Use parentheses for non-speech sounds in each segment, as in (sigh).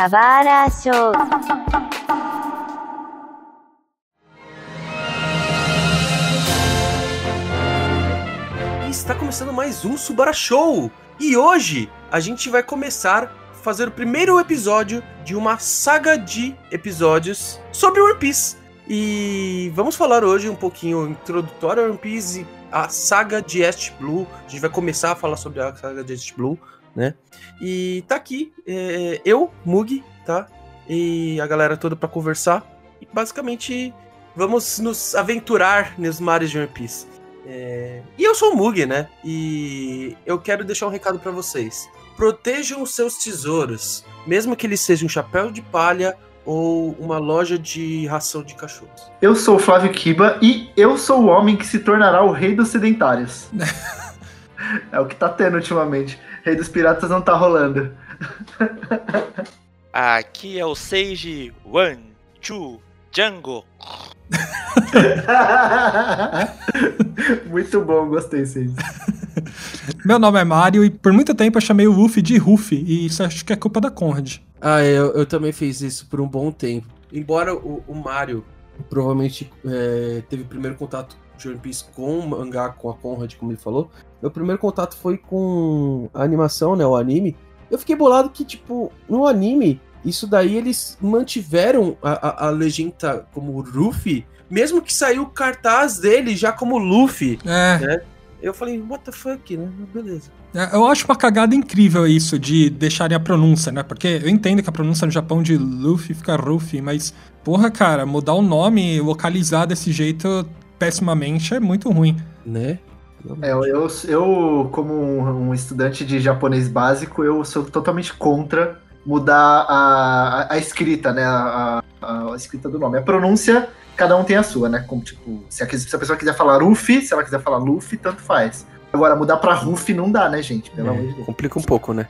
Kawara Show. Está começando mais um Subara Show! E hoje a gente vai começar a fazer o primeiro episódio de uma saga de episódios sobre One Piece. E vamos falar hoje um pouquinho introdutório a One Piece e a saga de East Blue. A gente vai começar a falar sobre a saga de East Blue, né? E tá aqui é, eu, Mug, tá? E a galera toda para conversar. E basicamente vamos nos aventurar nos mares de One Piece. É, E eu sou o Mug, né? E eu quero deixar um recado para vocês. Protejam os seus tesouros, mesmo que eles sejam um chapéu de palha ou uma loja de ração de cachorros. Eu sou o Flávio Kiba e eu sou o homem que se tornará o rei dos sedentários. (laughs) é o que tá tendo ultimamente. Rei dos piratas não tá rolando. Aqui é o Seiji One, Chu, Django. (laughs) Muito bom, gostei, sim. Meu nome é Mario e por muito tempo eu chamei o Luffy de Ruffy, e isso acho que é culpa da Conrad. Ah, eu, eu também fiz isso por um bom tempo. Embora o, o Mario provavelmente é, teve o primeiro contato de One Piece com o mangá, com a Conrad, como ele falou, meu primeiro contato foi com a animação, né, o anime. Eu fiquei bolado que, tipo, no anime, isso daí eles mantiveram a, a, a legenda como Luffy, mesmo que saiu o cartaz dele já como Luffy. É, Eu falei, what the fuck, né? Beleza. é, eu acho uma cagada incrível isso de deixarem a pronúncia, né? Porque eu entendo que a pronúncia no Japão de Luffy fica Ruffy, mas, porra, cara, mudar o nome, localizar desse jeito pessimamente é muito ruim. Né? É, eu, eu, como um, estudante de japonês básico, eu sou totalmente contra mudar a, a, a escrita, né? A, a- a escrita do nome. A pronúncia, cada um tem a sua, né? Como, tipo, se a, se a pessoa quiser falar Ruffy, se ela quiser falar Luffy, tanto faz. Agora, mudar pra Ruffy não dá, né, gente? Pelo É, amor de Deus. Complica um pouco, né?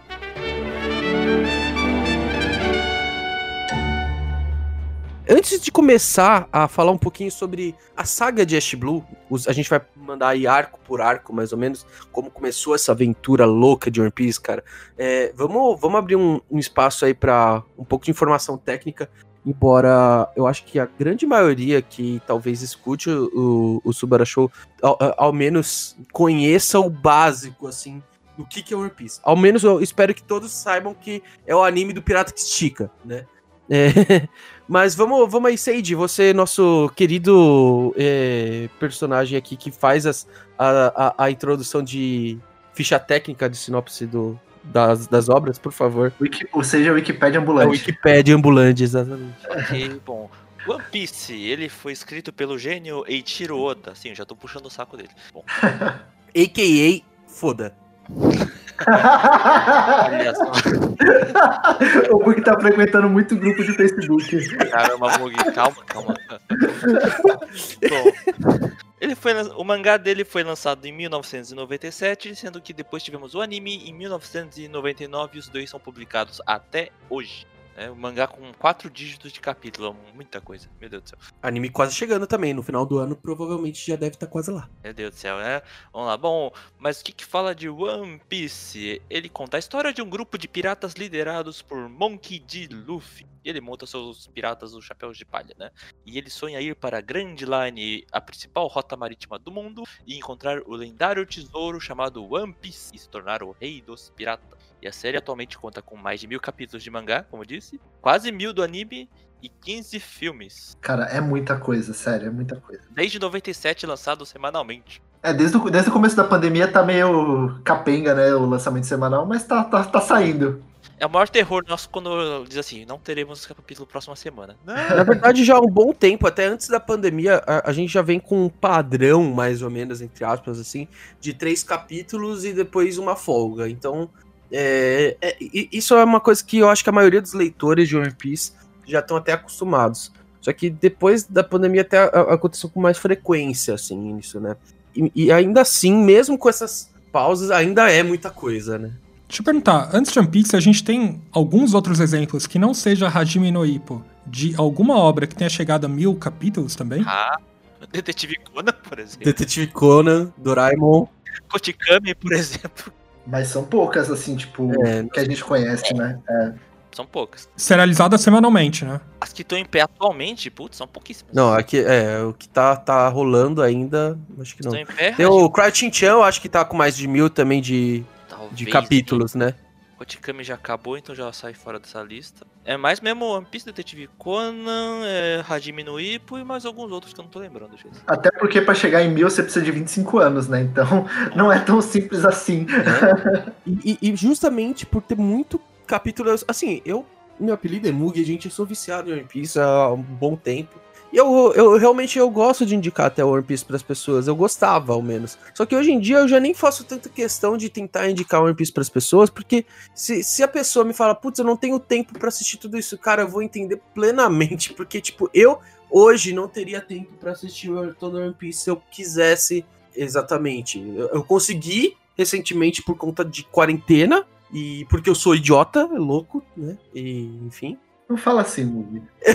Antes de começar a falar um pouquinho sobre a saga de Ash Blue, a gente vai mandar aí arco por arco, mais ou menos, como começou essa aventura louca de One Piece, cara. É, vamos, vamos abrir um, um espaço aí para um pouco de informação técnica, embora eu acho que a grande maioria que talvez escute o, o, o Subara Show, ao, ao menos conheça o básico, assim, do que, que é One Piece. Ao menos eu espero que todos saibam que é o anime do pirata que estica, né? É, (laughs) mas vamos, vamos aí, Seiji, você, nosso querido é, personagem aqui que faz as, a, a, a introdução de ficha técnica de sinopse do, das, das obras, por favor. Wiki, ou seja, Wikipedia É o ambulante. Wikipedia ambulante, exatamente. Ok, bom. One Piece, ele foi escrito pelo gênio Eiichiro Oda. Sim, eu já tô puxando o saco dele. Bom, (laughs) A.K.A. Foda. Olha só. (laughs) o Book tá frequentando muito grupo de Facebook. Caramba, Mug, calma, calma. Bom, ele foi, o mangá dele foi lançado em 1997, sendo que depois tivemos o anime em 1999 e os dois são publicados até hoje. É, o mangá com quatro dígitos de capítulo, muita coisa, meu Deus do céu. Anime quase chegando também. No final do ano, provavelmente já deve estar quase lá. Meu Deus do céu, né? Vamos lá. Bom, mas o que, que fala de One Piece? Ele conta a história de um grupo de piratas liderados por Monkey D. Luffy. E ele monta seus piratas os chapéus de palha, né? E ele sonha ir para a Grand Line, a principal rota marítima do mundo, e encontrar o lendário tesouro chamado One Piece e se tornar o rei dos piratas. E a série atualmente conta com mais de mil capítulos de mangá, como eu disse, quase mil do anime e 15 filmes. Cara, é muita coisa, sério, é muita coisa. Desde 97 lançado semanalmente. É, desde o, desde o começo da pandemia tá meio capenga, né, o lançamento semanal, mas tá, tá, tá saindo. É o maior terror nosso quando diz assim, não teremos capítulo próxima semana. Não, Na verdade, já há um bom tempo, até antes da pandemia, a, a gente já vem com um padrão, mais ou menos, entre aspas, assim, de três capítulos e depois uma folga. Então, é, é, isso é uma coisa que eu acho que a maioria dos leitores de One Piece já estão até acostumados. Só que depois da pandemia até a- aconteceu com mais frequência, assim, isso, né? E, e ainda assim, mesmo com essas pausas, ainda é muita coisa, né? Deixa eu perguntar, antes de One Piece, a gente tem alguns outros exemplos que não seja Hajime no Ippo, de alguma obra que tenha chegado a mil capítulos também? Ah, (laughs) Detetive Conan, por exemplo. Detetive Conan, Doraemon. Kotikami, por exemplo. Mas são poucas, assim, tipo, É, que a gente conhece, né? É. são poucas. Serializada semanalmente, né? As que estão em pé atualmente, putz, são pouquíssimas. Não, aqui é o que tá, tá rolando ainda, acho que não. Estão em pé, Tem o Crouching Chan, eu acho que tá com mais de mil também de, talvez, de capítulos, né? Otikami já acabou, então já sai fora dessa lista. É mais mesmo One Piece, Detetive Conan, é, Hajime no Ippo e mais alguns outros que eu não tô lembrando, gente. Até porque pra chegar em mil você precisa de 25 anos, né? Então (laughs) não é tão simples assim. E, e- e justamente por ter muito capítulo. Assim, eu. Meu apelido é Mug, gente. Eu sou viciado em One Piece há um bom tempo. Eu, eu realmente eu gosto de indicar até One Piece pras pessoas. Eu gostava, ao menos. Só que hoje em dia eu já nem faço tanta questão de tentar indicar One Piece pras pessoas, porque se, se a pessoa me fala, putz, eu não tenho tempo pra assistir tudo isso, cara, eu vou entender plenamente. (laughs) Porque, tipo, eu hoje não teria tempo pra assistir todo One Piece se eu quisesse exatamente. Eu, eu consegui recentemente por conta de quarentena e porque eu sou idiota, louco, né? E enfim. Não fala assim, Mugi. (laughs)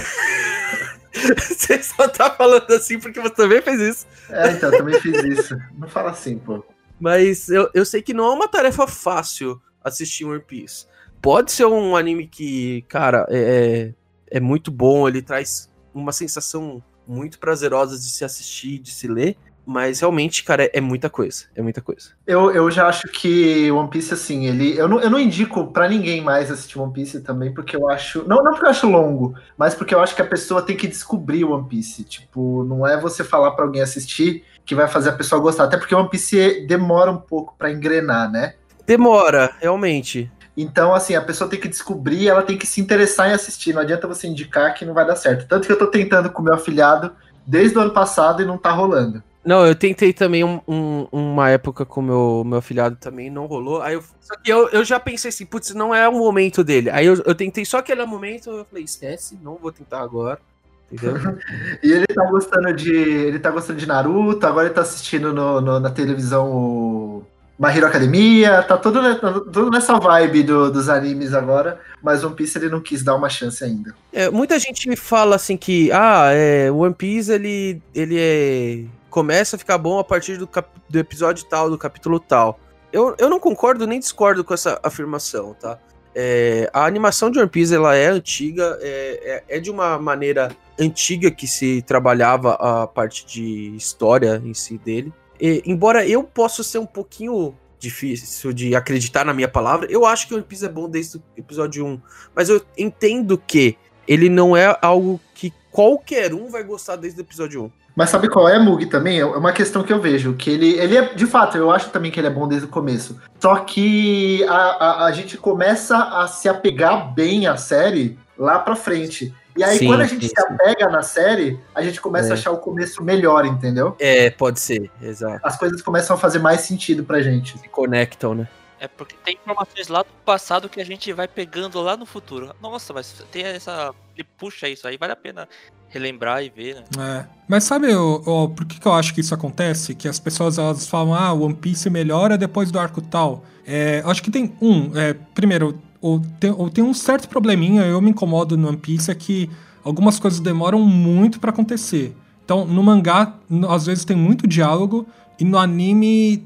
Você só tá falando assim porque você também fez isso. É, então, eu também fiz isso. Não fala assim, pô. Mas eu, eu sei que não é uma tarefa fácil assistir One Piece. Pode ser um anime que, cara, é, é muito bom, ele traz uma sensação muito prazerosa de se assistir, de se ler. Mas realmente, cara, é, muita coisa. É muita coisa. Eu, eu já acho que One Piece, assim, ele. Eu não, eu não indico pra ninguém mais assistir One Piece também, porque eu acho. Não, não porque eu acho longo, mas porque eu acho que a pessoa tem que descobrir One Piece. Tipo, não é você falar pra alguém assistir que vai fazer a pessoa gostar. Até porque One Piece demora um pouco pra engrenar, né? Demora, realmente. Então, assim, a pessoa tem que descobrir, ela tem que se interessar em assistir. Não adianta você indicar que não vai dar certo. Tanto que eu tô tentando com o meu afilhado desde o ano passado e não tá rolando. Não, eu tentei também um- um- uma época com meu meu afilhado também, não rolou. Aí eu, só que eu, eu já pensei assim, putz, não é o momento dele. Aí eu, eu tentei só aquele momento, eu falei, esquece, não vou tentar agora. Entendeu? (laughs) E ele tá gostando de. Ele tá gostando de Naruto, agora ele tá assistindo no, no- na televisão o My Hero Academia, tá todo, ne- todo nessa vibe do- dos animes agora, mas One Piece ele não quis dar uma chance ainda. É, muita gente me fala assim que, ah, é, One Piece ele, ele é, começa a ficar bom a partir do, cap- do episódio tal, do capítulo tal. Eu, eu não concordo nem discordo com essa afirmação, tá? É, a animação de One Piece ela é antiga, é, é, é de uma maneira antiga que se trabalhava a parte de história em si dele. E, embora eu possa ser um pouquinho difícil de acreditar na minha palavra, eu acho que One Piece é bom desde o episódio 1. Mas eu entendo que ele não é algo que qualquer um vai gostar desde o episódio 1. Mas sabe qual é, Mug, também? É uma questão que eu vejo, que ele, ele é, de fato, eu acho também que ele é bom desde o começo. Só que a, a, a gente começa a se apegar bem à série lá pra frente. E aí, Sim, quando a gente sim, se sim. apega na série, a gente começa É. a achar o começo melhor, entendeu? É, pode ser, exato. As coisas começam a fazer mais sentido pra gente. Se conectam, né? É porque tem informações lá do passado que a gente vai pegando lá no futuro. Nossa, mas tem essa. Ele puxa isso aí, vale a pena relembrar e ver, né? É. Mas sabe o, o- por que, que eu acho que isso acontece? Que as pessoas elas falam, ah, o One Piece melhora depois do arco tal. É, eu acho que tem um. é, primeiro, ou tem, ou tem um certo probleminha, eu me incomodo no One Piece, é que algumas coisas demoram muito pra acontecer. Então, no mangá, às vezes tem muito diálogo, e no anime.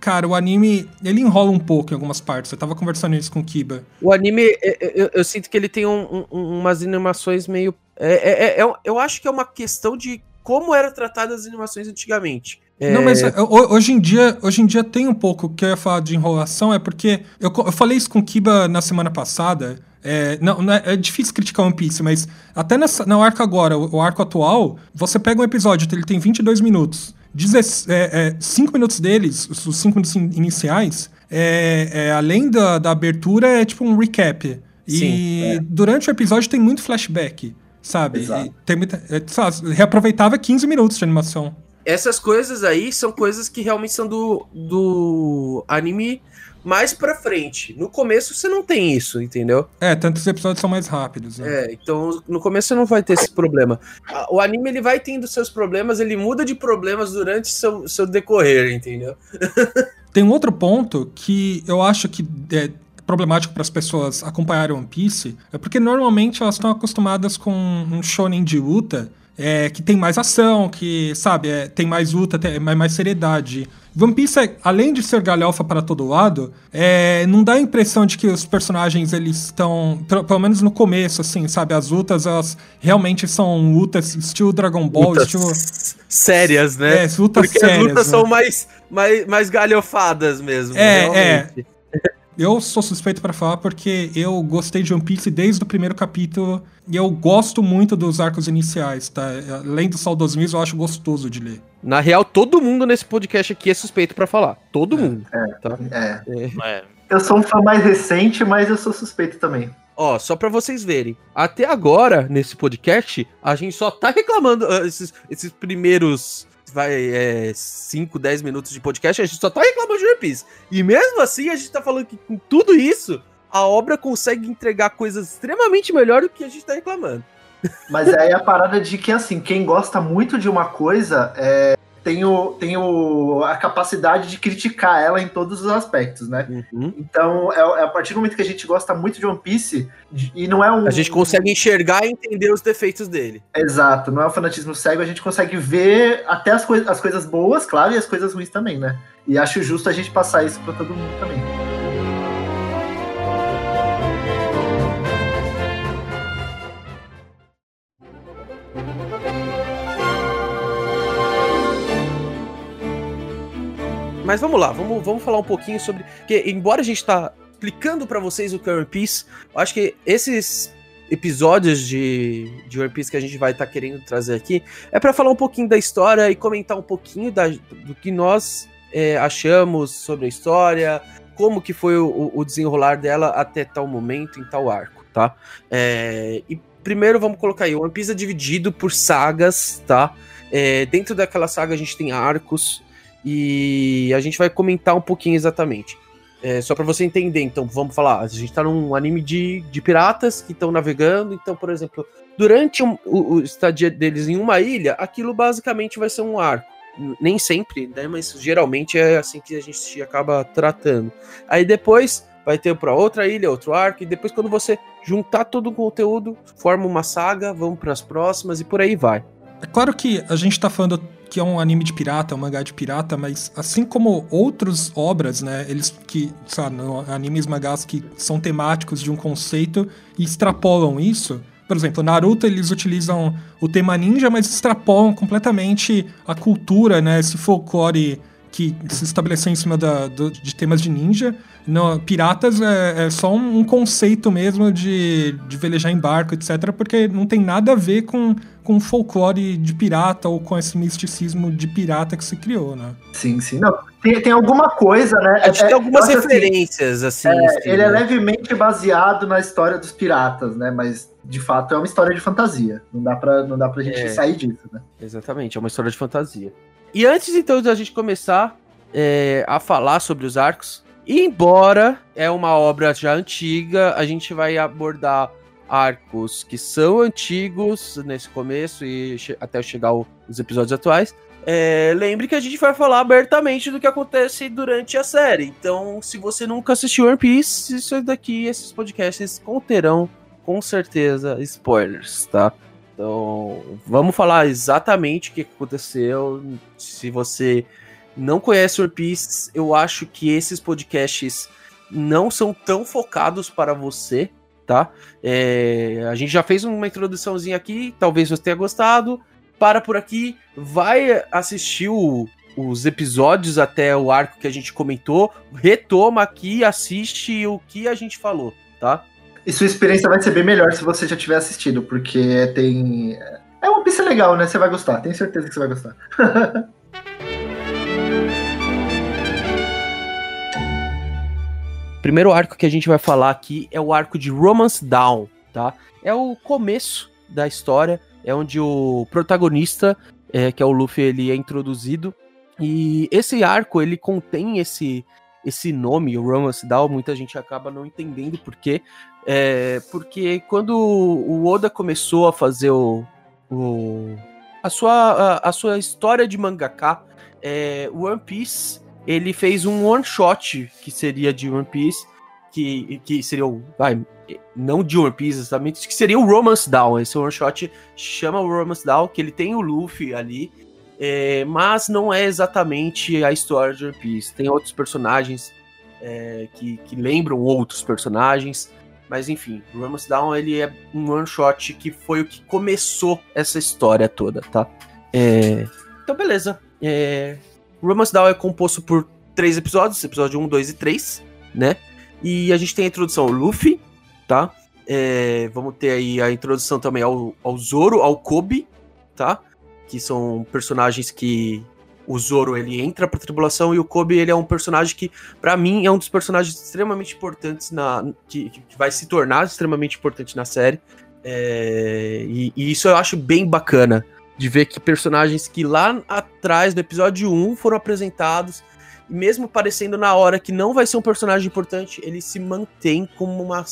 Cara, o anime ele enrola um pouco em algumas partes. Eu tava conversando isso com o Kiba. O anime, é- é- eu, eu sinto que ele tem um- um- umas animações meio. É, é- é- é- eu acho que é uma questão de como eram tratadas as animações antigamente. Não, mas ho- hoje em dia, hoje em dia tem um pouco o que eu ia falar de enrolação, é porque eu, eu falei isso com o Kiba na semana passada. É, não, não é, é difícil criticar One Piece, mas até nessa, no arco agora, o, o arco atual, você pega um episódio, ele tem 22 minutos. 5 minutos deles, os 5 minutos in- iniciais, é, é, além da, da abertura, é tipo um recap. E Sim, é. durante o episódio tem muito flashback, sabe? E tem muita, é, lá, reaproveitava 15 minutos de animação. Essas coisas aí são coisas que realmente são do, do anime mais pra frente. No começo você não tem isso, entendeu? É, tantos episódios são mais rápidos. Né? É, então no começo você não vai ter esse problema. O anime ele vai tendo seus problemas, ele muda de problemas durante seu, seu decorrer, entendeu? (laughs) Tem um outro ponto que eu acho que é problemático para as pessoas acompanharem One Piece, é porque normalmente elas estão acostumadas com um shonen de luta é, que tem mais ação, que, sabe, é, tem mais luta, tem mais, mais seriedade. One Piece, é, além de ser galhofa para todo lado, é, não dá a impressão de que os personagens eles estão, pelo, pelo, menos no começo, assim, sabe, as lutas elas realmente são lutas estilo Dragon Ball, lutas estilo sérias, né? É, lutas Porque sérias, as lutas né? são mais, mais, mais galhofadas mesmo. É, realmente. é. (laughs) Eu sou suspeito para falar porque eu gostei de One Piece desde o primeiro capítulo e eu gosto muito dos arcos iniciais, tá? Além do saudosismo, eu acho gostoso de ler. Na real, todo mundo nesse podcast aqui é suspeito para falar. Todo é, mundo. É, tá? é. é. Eu sou um fã mais recente, mas eu sou suspeito também. Ó, só para vocês verem. Até agora, nesse podcast, a gente só tá reclamando uh, esses, esses primeiros vai 5, é, 10 minutos de podcast, a gente só tá reclamando de One Piece. E mesmo assim, a gente tá falando que com tudo isso, a obra consegue entregar coisas extremamente melhor do que a gente tá reclamando. Mas aí a parada de que, assim, quem gosta muito de uma coisa é, tem, o, tem o, a capacidade de criticar ela em todos os aspectos, né? Uhum. Então, é, é, a partir do momento que a gente gosta muito de One Piece, e não é um. A gente consegue enxergar e entender os defeitos dele. Exato, não é um fanatismo cego, a gente consegue ver até as, coi as coisas boas, claro, e as coisas ruins também, né? E acho justo a gente passar isso para todo mundo também. Mas vamos lá, vamos, vamos falar um pouquinho sobre. Porque, embora a gente tá explicando para vocês o que é One Piece, acho que esses episódios de, de One Piece que a gente vai estar tá querendo trazer aqui é para falar um pouquinho da história e comentar um pouquinho da, do que nós é, achamos sobre a história, como que foi o, o, desenrolar dela até tal momento, em tal arco, tá? É, e primeiro vamos colocar aí, One Piece é dividido por sagas, tá? É, dentro daquela saga a gente tem arcos, e a gente vai comentar um pouquinho exatamente. É, só para você entender, então, vamos falar. A gente tá num anime de, de piratas que estão navegando. Então, por exemplo, durante um, o, o estadia deles em uma ilha, aquilo basicamente vai ser um arco. Nem sempre, né? Mas geralmente é assim que a gente acaba tratando. Aí depois vai ter para outra ilha, outro arco, e depois, quando você juntar todo o conteúdo, forma uma saga, vamos para as próximas e por aí vai. É claro que a gente tá falando que é um anime de pirata, um mangá de pirata, mas assim como outras obras, né, eles que, sabe, animes mangás que são temáticos de um conceito e extrapolam isso. Por exemplo, Naruto eles utilizam o tema ninja, mas extrapolam completamente a cultura, né, esse folclore que se estabeleceu em cima da, do, de temas de ninja. No, piratas é, é só um, um, conceito mesmo de, de velejar em barco, etc., porque não tem nada a ver com, com o folclore de pirata ou com esse misticismo de pirata que se criou, né? Sim, sim. Não, tem, tem alguma coisa, né? A gente é, tem algumas referências, assim. assim, é, assim ele é né? é levemente baseado na história dos piratas, né? Mas, de fato, é uma história de fantasia. Não dá pra, não dá pra gente é. sair disso, né? Exatamente, é uma história de fantasia. E antes, então, da gente começar é, a falar sobre os arcos, embora é uma obra já antiga, a gente vai abordar arcos que são antigos nesse começo e até chegar os episódios atuais. É, lembre que a gente vai falar abertamente do que acontece durante a série. Então, se você nunca assistiu One Piece, isso daqui, esses podcasts conterão com certeza spoilers, tá? Então, vamos falar exatamente o que aconteceu. Se você não conhece One Piece, eu acho que esses podcasts não são tão focados para você, tá? É, a gente já fez uma introduçãozinha aqui, talvez você tenha gostado. Para por aqui, vai assistir o, os episódios até o arco que a gente comentou, retoma aqui, assiste o que a gente falou, tá? E sua experiência vai ser bem melhor se você já tiver assistido, porque tem. É uma pista legal, né? Você vai gostar, tenho certeza que você vai gostar. (laughs) Primeiro arco que a gente vai falar aqui é o arco de Romance Down, tá? É o começo da história, é onde o protagonista, é, que é o Luffy, ele é introduzido. E esse arco, ele contém esse esse nome, o Romance Down, muita gente acaba não entendendo por quê, é, porque quando o Oda começou a fazer o, o a, sua, a, a, sua história de mangaka, é, One Piece ele fez um one shot que seria de One Piece que, que seria o. Vai, não de One Piece exatamente, que seria o Romance Down. Esse one shot chama o Romance Down, que ele tem o Luffy ali, é, mas não é exatamente a história de One Piece. Tem outros personagens é, que, que lembram outros personagens. Mas enfim, o Romance Down ele é um one shot que foi o que começou essa história toda, tá? É, então, beleza. É, Romance Down é composto por três episódios, episódio 1, 2 e 3, né? E a gente tem a introdução ao Luffy, tá? É, vamos ter aí a introdução também ao, ao Zoro, ao Kobe, tá? Que são personagens que o Zoro ele entra pra tribulação e o Kobe ele é um personagem que, para mim, é um dos personagens extremamente importantes na. que, que vai se tornar extremamente importante na série. É, e, e, isso eu acho bem bacana. De ver que personagens que lá atrás, no episódio 1, foram apresentados, e mesmo aparecendo na hora que não vai ser um personagem importante, ele se mantém como uma,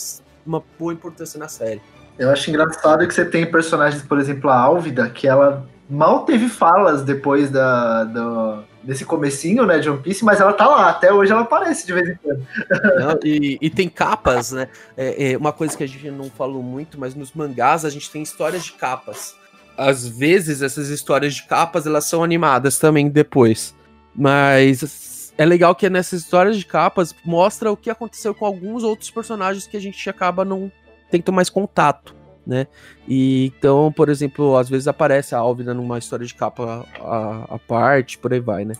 uma boa importância na série. Eu acho engraçado que você tem personagens, por exemplo, a Álvida, que ela mal teve falas depois da, do, desse comecinho, né, de One Piece, mas ela tá lá, até hoje ela aparece de vez em quando. (laughs) Não, e, e, tem capas, né, é, é, uma coisa que a gente não falou muito, mas nos mangás a gente tem histórias de capas. Às vezes essas histórias de capas, elas são animadas também depois, mas é legal que nessas histórias de capas mostra o que aconteceu com alguns outros personagens que a gente acaba não tendo mais contato né? E então, por exemplo, às vezes aparece a Álvida numa história de capa a, parte, por aí vai, né?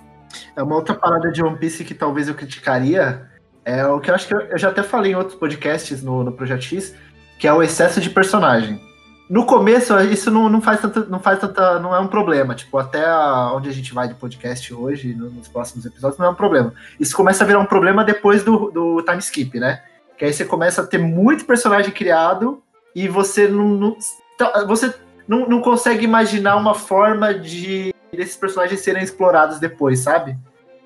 É uma outra parada de One Piece que talvez eu criticaria, é o que eu acho que eu, eu já até falei em outros podcasts no, no Projeto X, que é o excesso de personagem. No começo, isso não, não faz tanta, não faz tanta, não é um problema. Tipo, até a, onde a gente vai de podcast hoje, no, nos próximos episódios, não é um problema. Isso começa a virar um problema depois do, do time skip, né? Que aí você começa a ter muito personagem criado e você não, não tá, você não, não consegue imaginar uma forma de desses personagens serem explorados depois, sabe?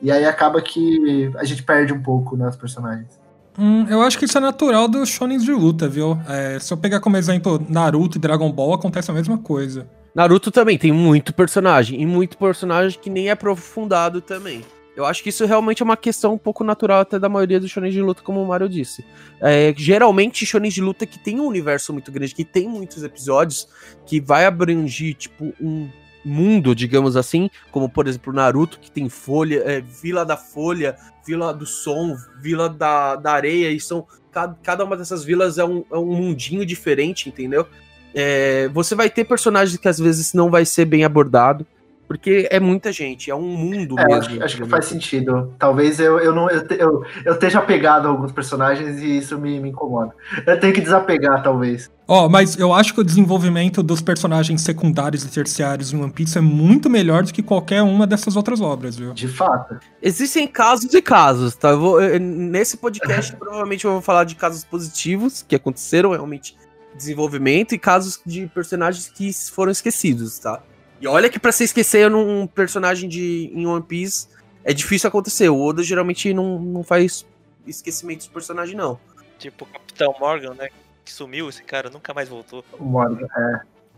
E aí acaba que a gente perde um pouco nos né, personagens. Hum, eu acho que isso é natural dos shonen de luta, viu? É, se eu pegar como exemplo Naruto e Dragon Ball, acontece a mesma coisa. Naruto também tem muito personagem, e muito personagem que nem é aprofundado também. Eu acho que isso realmente é uma questão um pouco natural até da maioria dos shonen de luta, como o Mario disse. É, geralmente, shonen de luta que tem um universo muito grande, que tem muitos episódios, que vai abranger, tipo, um mundo, digamos assim, como por exemplo Naruto, que tem folha, é, Vila da Folha, Vila do Som, Vila da, da Areia, e são. Cada, cada uma dessas vilas é um, é um mundinho diferente, entendeu? É, você vai ter personagens que às vezes não vai ser bem abordado. Porque é muita gente, é um mundo é, mesmo. Acho, acho que faz sentido. Talvez eu, eu não eu, eu, eu esteja apegado a alguns personagens e isso me, me incomoda. Eu tenho que desapegar, talvez. Ó, oh, mas eu acho que o desenvolvimento dos personagens secundários e terciários em One Piece é muito melhor do que qualquer uma dessas outras obras, viu? De fato. Existem casos e casos, tá? Eu vou, eu, nesse podcast, (laughs) provavelmente eu vou falar de casos positivos que aconteceram realmente desenvolvimento e casos de personagens que foram esquecidos, tá? E olha que para se esquecer num personagem de em One Piece é difícil acontecer. O Oda geralmente não, não faz esquecimento de personagem, não. Tipo o Capitão Morgan, né? Que sumiu, esse cara nunca mais voltou. O Morgan,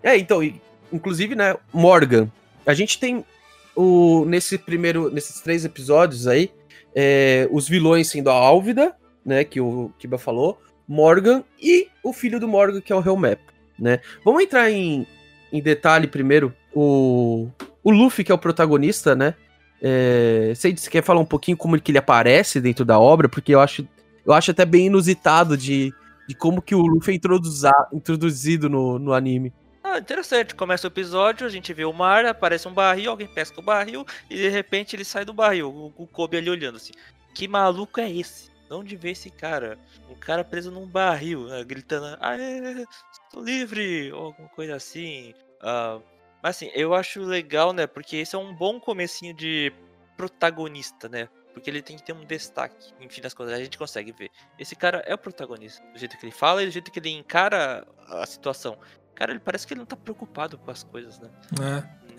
é. É, então, inclusive, né, Morgan. A gente tem o nesse primeiro, nesses três episódios aí, é, os vilões sendo a Álvida, né, que o Kiba falou, Morgan e o filho do Morgan, que é o Helmap, né? Vamos entrar em, em detalhe primeiro o, o Luffy, que é o protagonista, né? É, você quer falar um pouquinho como que ele aparece dentro da obra? Porque eu acho, eu acho até bem inusitado de, de como que o Luffy é introduzido no, no anime. Ah, interessante. Começa o episódio, a gente vê o mar, aparece um barril, alguém pesca o barril e de repente ele sai do barril. O, o Kobe ali olhando assim. Que maluco é esse? De onde vê esse cara? Um cara preso num barril, né, gritando, ah, estou livre, ou alguma coisa assim. Uh, mas assim, eu acho legal, né? Porque esse é um bom comecinho de protagonista, né? Porque ele tem que ter um destaque. Enfim, das coisas, a gente consegue ver. Esse cara é o protagonista. Do jeito que ele fala e do jeito que ele encara a situação. Cara, ele parece que ele não tá preocupado com as coisas, né?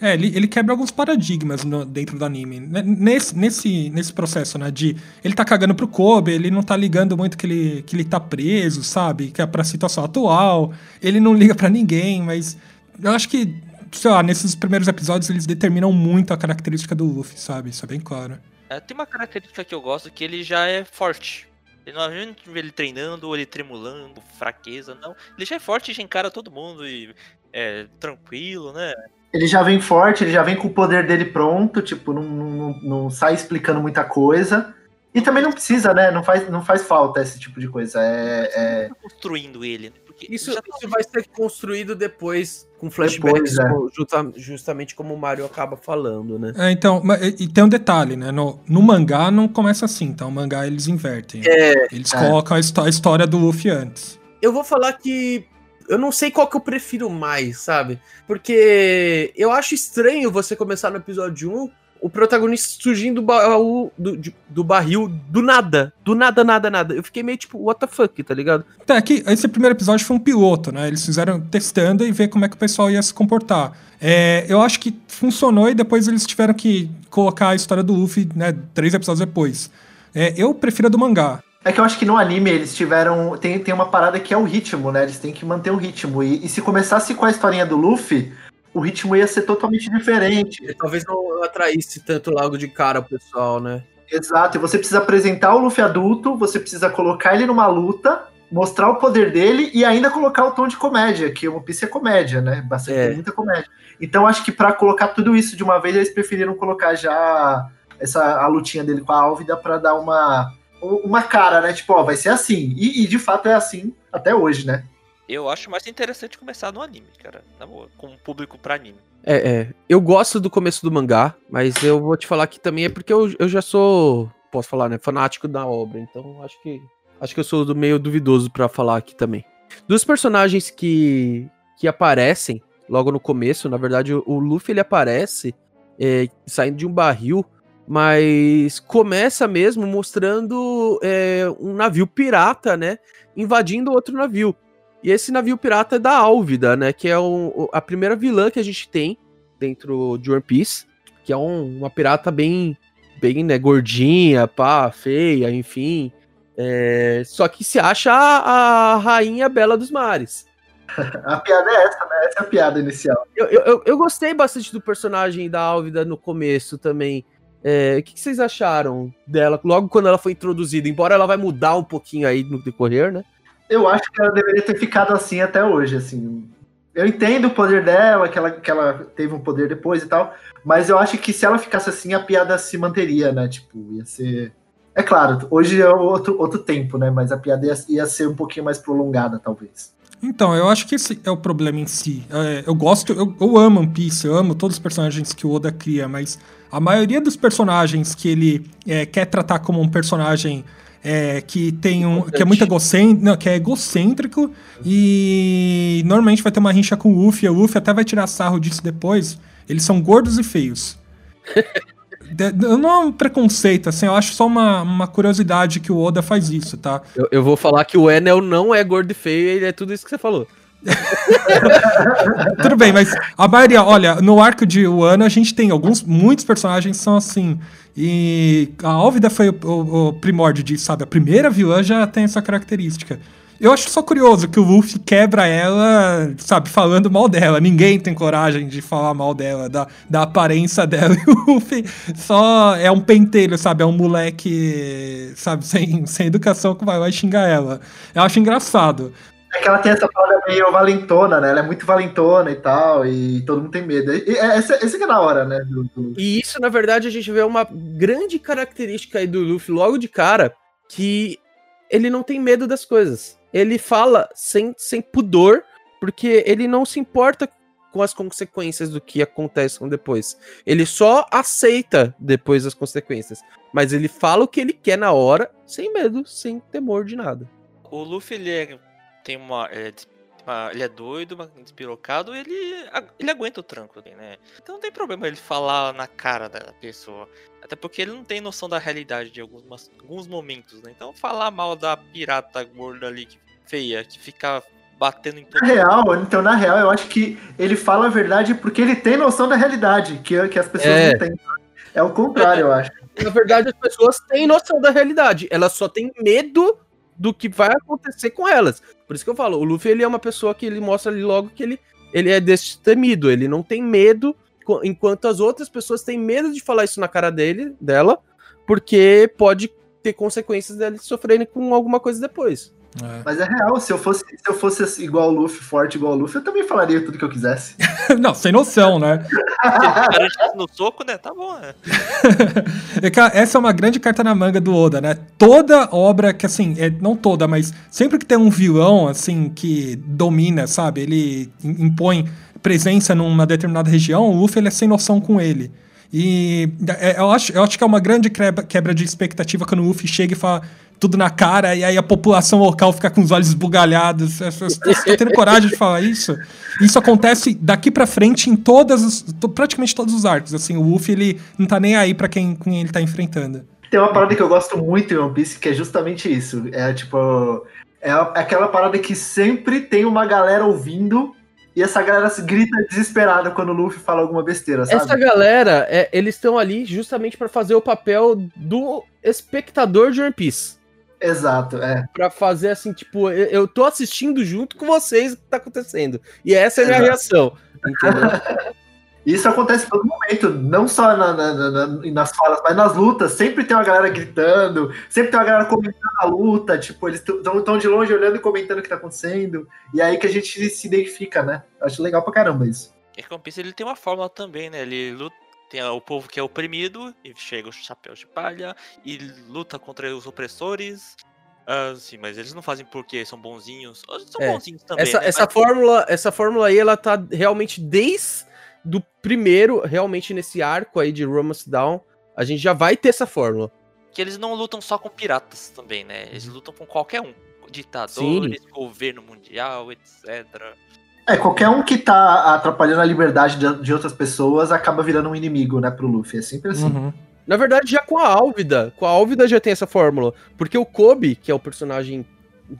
É. É, ele, ele quebra alguns paradigmas no, dentro do anime. Nesse, nesse, nesse processo, né? De ele tá cagando pro Kobe, ele não tá ligando muito que ele, que ele tá preso, sabe? Que é pra situação atual. Ele não liga para ninguém, mas eu acho que sei lá, nesses primeiros episódios eles determinam muito a característica do Luffy, sabe? Isso é bem claro. É, tem uma característica que eu gosto que ele já é forte. Ele não a gente vê ele treinando, ou ele tremulando, fraqueza, não. Ele já é forte e já encara todo mundo e é tranquilo, né? Ele já vem forte, ele já vem com o poder dele pronto, tipo, não, não, não sai explicando muita coisa. E também não precisa, né? Não faz, não faz falta esse tipo de coisa. É, é... Tá construindo ele, né? Porque isso, tá... isso vai ser construído depois com flashbacks, depois, é. justa, justamente como o Mario acaba falando, né? É, então, e tem um detalhe, né? No, no mangá não começa assim, então o mangá eles invertem. É, eles é. colocam a, a história do Luffy antes. Eu vou falar que eu não sei qual que eu prefiro mais, sabe? Porque eu acho estranho você começar no episódio 1 o protagonista surgindo do baú do, do barril do nada. Do nada, nada, nada. Eu fiquei meio tipo, what the fuck, tá ligado? Tá, aqui, esse primeiro episódio foi um piloto, né? Eles fizeram testando e ver como é que o pessoal ia se comportar. É, eu acho que funcionou e depois eles tiveram que colocar a história do Luffy, né? Três episódios depois. É, eu prefiro a do mangá. É que eu acho que no anime eles tiveram. Tem, tem uma parada que é o ritmo, né? Eles têm que manter o ritmo. E, e se começasse com a historinha do Luffy, o ritmo ia ser totalmente diferente. E talvez não atraísse tanto logo de cara o pessoal, né? Exato, e você precisa apresentar o Luffy adulto, você precisa colocar ele numa luta, mostrar o poder dele e ainda colocar o tom de comédia, que o One Piece é comédia, né? Bastante é. muita comédia. Então acho que para colocar tudo isso de uma vez, eles preferiram colocar já essa a lutinha dele com a Álvida para dar uma uma cara, né? Tipo, ó, vai ser assim. E, e, de fato é assim até hoje, né? Eu acho mais interessante começar no anime, cara. Na boa, com o público pra anime. É, é. Eu gosto do começo do mangá, mas eu vou te falar que também é porque eu, eu já sou, posso falar, né? Fanático da obra. Então acho que. Acho que eu sou meio duvidoso para falar aqui também. Dos personagens que, que aparecem logo no começo, na verdade, o, o Luffy ele aparece é, saindo de um barril mas começa mesmo mostrando é, um navio pirata, né, invadindo outro navio. E esse navio pirata é da Álvida, né, que é um, a primeira vilã que a gente tem dentro de One Piece, que é um, uma pirata bem, bem, né, gordinha, pá, feia, enfim. É, só que se acha a, a rainha bela dos mares. (laughs) A piada é essa, né? Essa é a piada inicial. Eu, eu, eu gostei bastante do personagem da Álvida no começo também. É, o que, que, vocês acharam dela logo quando ela foi introduzida? Embora ela vai mudar um pouquinho aí no decorrer, né? Eu acho que ela deveria ter ficado assim até hoje, assim. Eu entendo o poder dela, que ela, que ela teve um poder depois e tal, mas eu acho que se ela ficasse assim, a piada se manteria, né? Tipo, ia ser. É claro, hoje é outro, outro tempo, né? Mas a piada ia, ia ser um pouquinho mais prolongada, talvez. Então, eu acho que esse é o problema em si. É, eu gosto, eu, eu amo One Piece, eu amo todos os personagens que o Oda cria, mas a maioria dos personagens que ele é, quer tratar como um personagem é, que tem um. que é muito egocêntrico, não, que é egocêntrico e normalmente vai ter uma rincha com o Luffy. O Luffy até vai tirar sarro disso depois. Eles são gordos e feios. (laughs) Não é um preconceito, assim, eu acho só uma, uma curiosidade que o Oda faz isso, tá? Eu, eu vou falar que o Enel não é gordo e feio, ele é tudo isso que você falou. (laughs) Tudo bem, mas a maioria, olha, no arco de Wano a gente tem alguns, muitos personagens são assim. E a Álvida foi o, o, o primórdio de, sabe, a primeira vilã já tem essa característica. Eu acho só curioso que o Luffy quebra ela, sabe, falando mal dela. Ninguém tem coragem de falar mal dela, da, da aparência dela. (laughs) E o Luffy só é um pentelho, sabe? É um moleque, sabe, sem, sem educação que vai lá xingar ela. Eu acho engraçado. É que ela tem essa palavra meio valentona, né? Ela é muito valentona e tal, e todo mundo tem medo. E esse, esse que é da hora, né? Do, do... E isso, na verdade, a gente vê uma grande característica aí do Luffy logo de cara, que ele não tem medo das coisas. Ele fala sem, sem pudor, porque ele não se importa com as consequências do que acontecem depois. Ele só aceita depois as consequências. Mas ele fala o que ele quer na hora, sem medo, sem temor de nada. O Luffy, ele é tem uma. É, uma ele é doido, despirocado, ele, ele aguenta o tranco, né? Então não tem problema ele falar na cara da pessoa. Até porque ele não tem noção da realidade de alguns, alguns momentos, né? Então falar mal da pirata gorda ali, que, feia, que fica batendo em todo Na real, então na real, eu acho que ele fala a verdade porque ele tem noção da realidade, que, que as pessoas é. não têm. É o contrário, eu acho. Na verdade, as pessoas têm noção da realidade. Elas só têm medo do que vai acontecer com elas. Por isso que eu falo, o Luffy ele é uma pessoa que ele mostra ali logo que ele, ele é destemido, ele não tem medo, enquanto as outras pessoas têm medo de falar isso na cara dele, dela, porque pode ter consequências deles sofrerem com alguma coisa depois. É. Mas é real, se eu fosse, se eu fosse assim, igual o Luffy, forte igual o Luffy, eu também falaria tudo que eu quisesse. (laughs) Não, sem noção, né? No soco, né? Tá bom, né? (laughs) Essa é uma grande carta na manga do Oda, né? Toda obra que, assim, é, não toda, mas sempre que tem um vilão, assim, que domina, sabe? Ele im- impõe presença numa determinada região, o Luffy ele é sem noção com ele. E é, eu, acho, eu acho que é uma grande quebra, de expectativa quando o Luffy chega e fala tudo na cara, e aí a população local fica com os olhos esbugalhados. Você tá tendo coragem de falar isso? Isso acontece daqui pra frente em todas as, praticamente todos os arcos. Assim, o Luffy ele não tá nem aí pra quem, quem ele tá enfrentando. Tem uma parada que eu gosto muito em One Piece, que é justamente isso. É tipo. É aquela parada que sempre tem uma galera ouvindo e essa galera se grita desesperada quando o Luffy fala alguma besteira, sabe? Essa galera, é, eles estão ali justamente pra fazer o papel do espectador de One Piece. Exato, é. Pra fazer assim, tipo, eu, eu tô assistindo junto com vocês o que tá acontecendo. E essa é a minha Exato. reação. (laughs) Entendeu? Isso acontece em todo momento, não só na- na- na- na- nas falas, mas nas lutas. Sempre tem uma galera gritando, sempre tem uma galera comentando a luta. Tipo, eles estão de longe olhando e comentando o que tá acontecendo. E aí que a gente se identifica, né? Acho legal pra caramba isso. E que One Piece ele tem uma fórmula também, né? Ele luta. Tem o povo que é oprimido, e chega os chapéus de palha, e luta contra os opressores. Ah, sim, mas eles não fazem porque são bonzinhos. Eles São É, bonzinhos também. essa, né? essa, Mas- fórmula, essa fórmula aí, ela tá realmente desde do primeiro, realmente nesse arco aí de Romance Down, a gente já vai ter essa fórmula. que eles não lutam só com piratas também, né? Eles lutam com qualquer um. Ditadores, governo mundial, etc. É, qualquer um que tá atrapalhando a liberdade de, de outras pessoas acaba virando um inimigo, né, pro Luffy. É sempre assim. Uhum. Na verdade, já com a Álvida, com a Álvida já tem essa fórmula. Porque o Kobe, que é o personagem,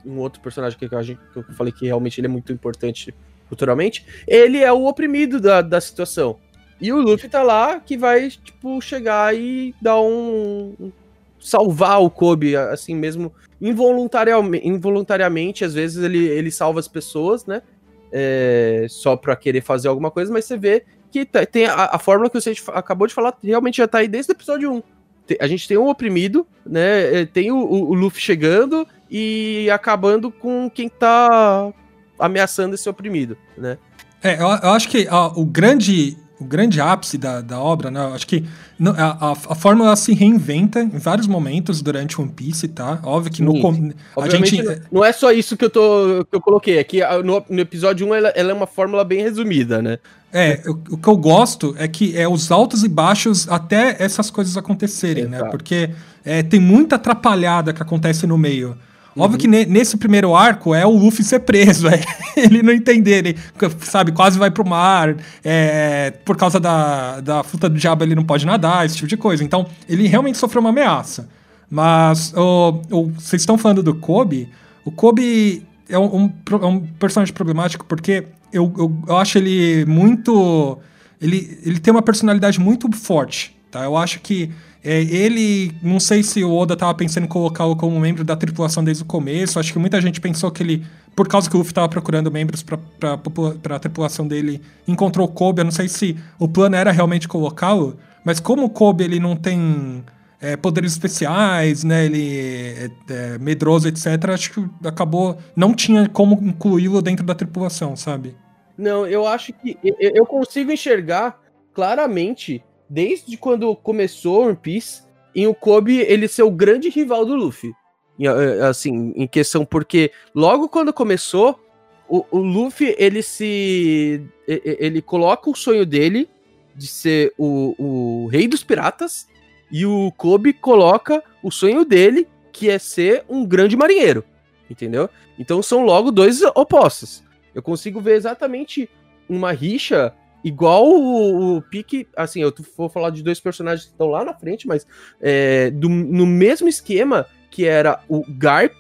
um outro personagem que, a gente, que eu falei que realmente ele é muito importante futuramente, ele é o oprimido da, da situação. E o Luffy tá lá que vai, tipo, chegar e dar um. salvar o Kobe, assim mesmo, involuntariamente, involuntariamente às vezes ele, ele salva as pessoas, né? É, só pra querer fazer alguma coisa, mas você vê que tá- tem a, a fórmula que você acabou de falar, realmente já tá aí desde o episódio 1. Te- A gente tem um oprimido, né? é, Tem o, o- o Luffy chegando e acabando com quem tá ameaçando esse oprimido, né? É, eu, eu acho que o grande o grande ápice da, da obra, né? Eu acho que no- a, a, a fórmula se reinventa em vários momentos durante One Piece, tá? Óbvio que no Sim, com- a gente não- é só isso que eu, tô, que eu coloquei, é que a- no, no episódio 1 ela, ela é uma fórmula bem resumida, né? É, o, o que eu gosto é que é os altos e baixos até essas coisas acontecerem, né? Exato. Porque é, tem muita atrapalhada que acontece no meio. Uhum. Óbvio que ne- nesse primeiro arco é o Luffy ser preso, (laughs) é ele não entender, ele, sabe, quase vai pro mar, é, por causa da, da fruta do diabo ele não pode nadar, esse tipo de coisa. Então, ele realmente sofreu uma ameaça. Mas o, vocês estão falando do Kobe, o Kobe é um, é um personagem problemático porque eu, eu, eu acho ele muito. Ele, ele tem uma personalidade muito forte, tá? Eu acho que é, ele. Não sei se o Oda tava pensando em colocá-lo como membro da tripulação desde o começo. Acho que muita gente pensou que ele. Por causa que o Luffy tava procurando membros popula- pra tripulação dele, encontrou o Kobe. Eu não sei se o plano era realmente colocá-lo, mas como o Kobe ele não tem é, poderes especiais, né? Ele é, é medroso, etc. Acho que acabou. Não tinha como incluí-lo dentro da tripulação, sabe? Não, eu acho que eu consigo enxergar claramente, desde quando começou One Piece, em o Kobe ele ser o grande rival do Luffy. Eh, Assim, em questão, porque logo quando começou, o, o Luffy ele se. Ele coloca o sonho dele de ser o, o rei dos piratas, e o Kobe coloca o sonho dele, que é ser um grande marinheiro. Entendeu? Então são logo dois opostos. Eu consigo ver exatamente uma rixa igual o, o pique. Assim, eu vou falar de dois personagens que estão lá na frente, mas é, do- no mesmo esquema que era o Garp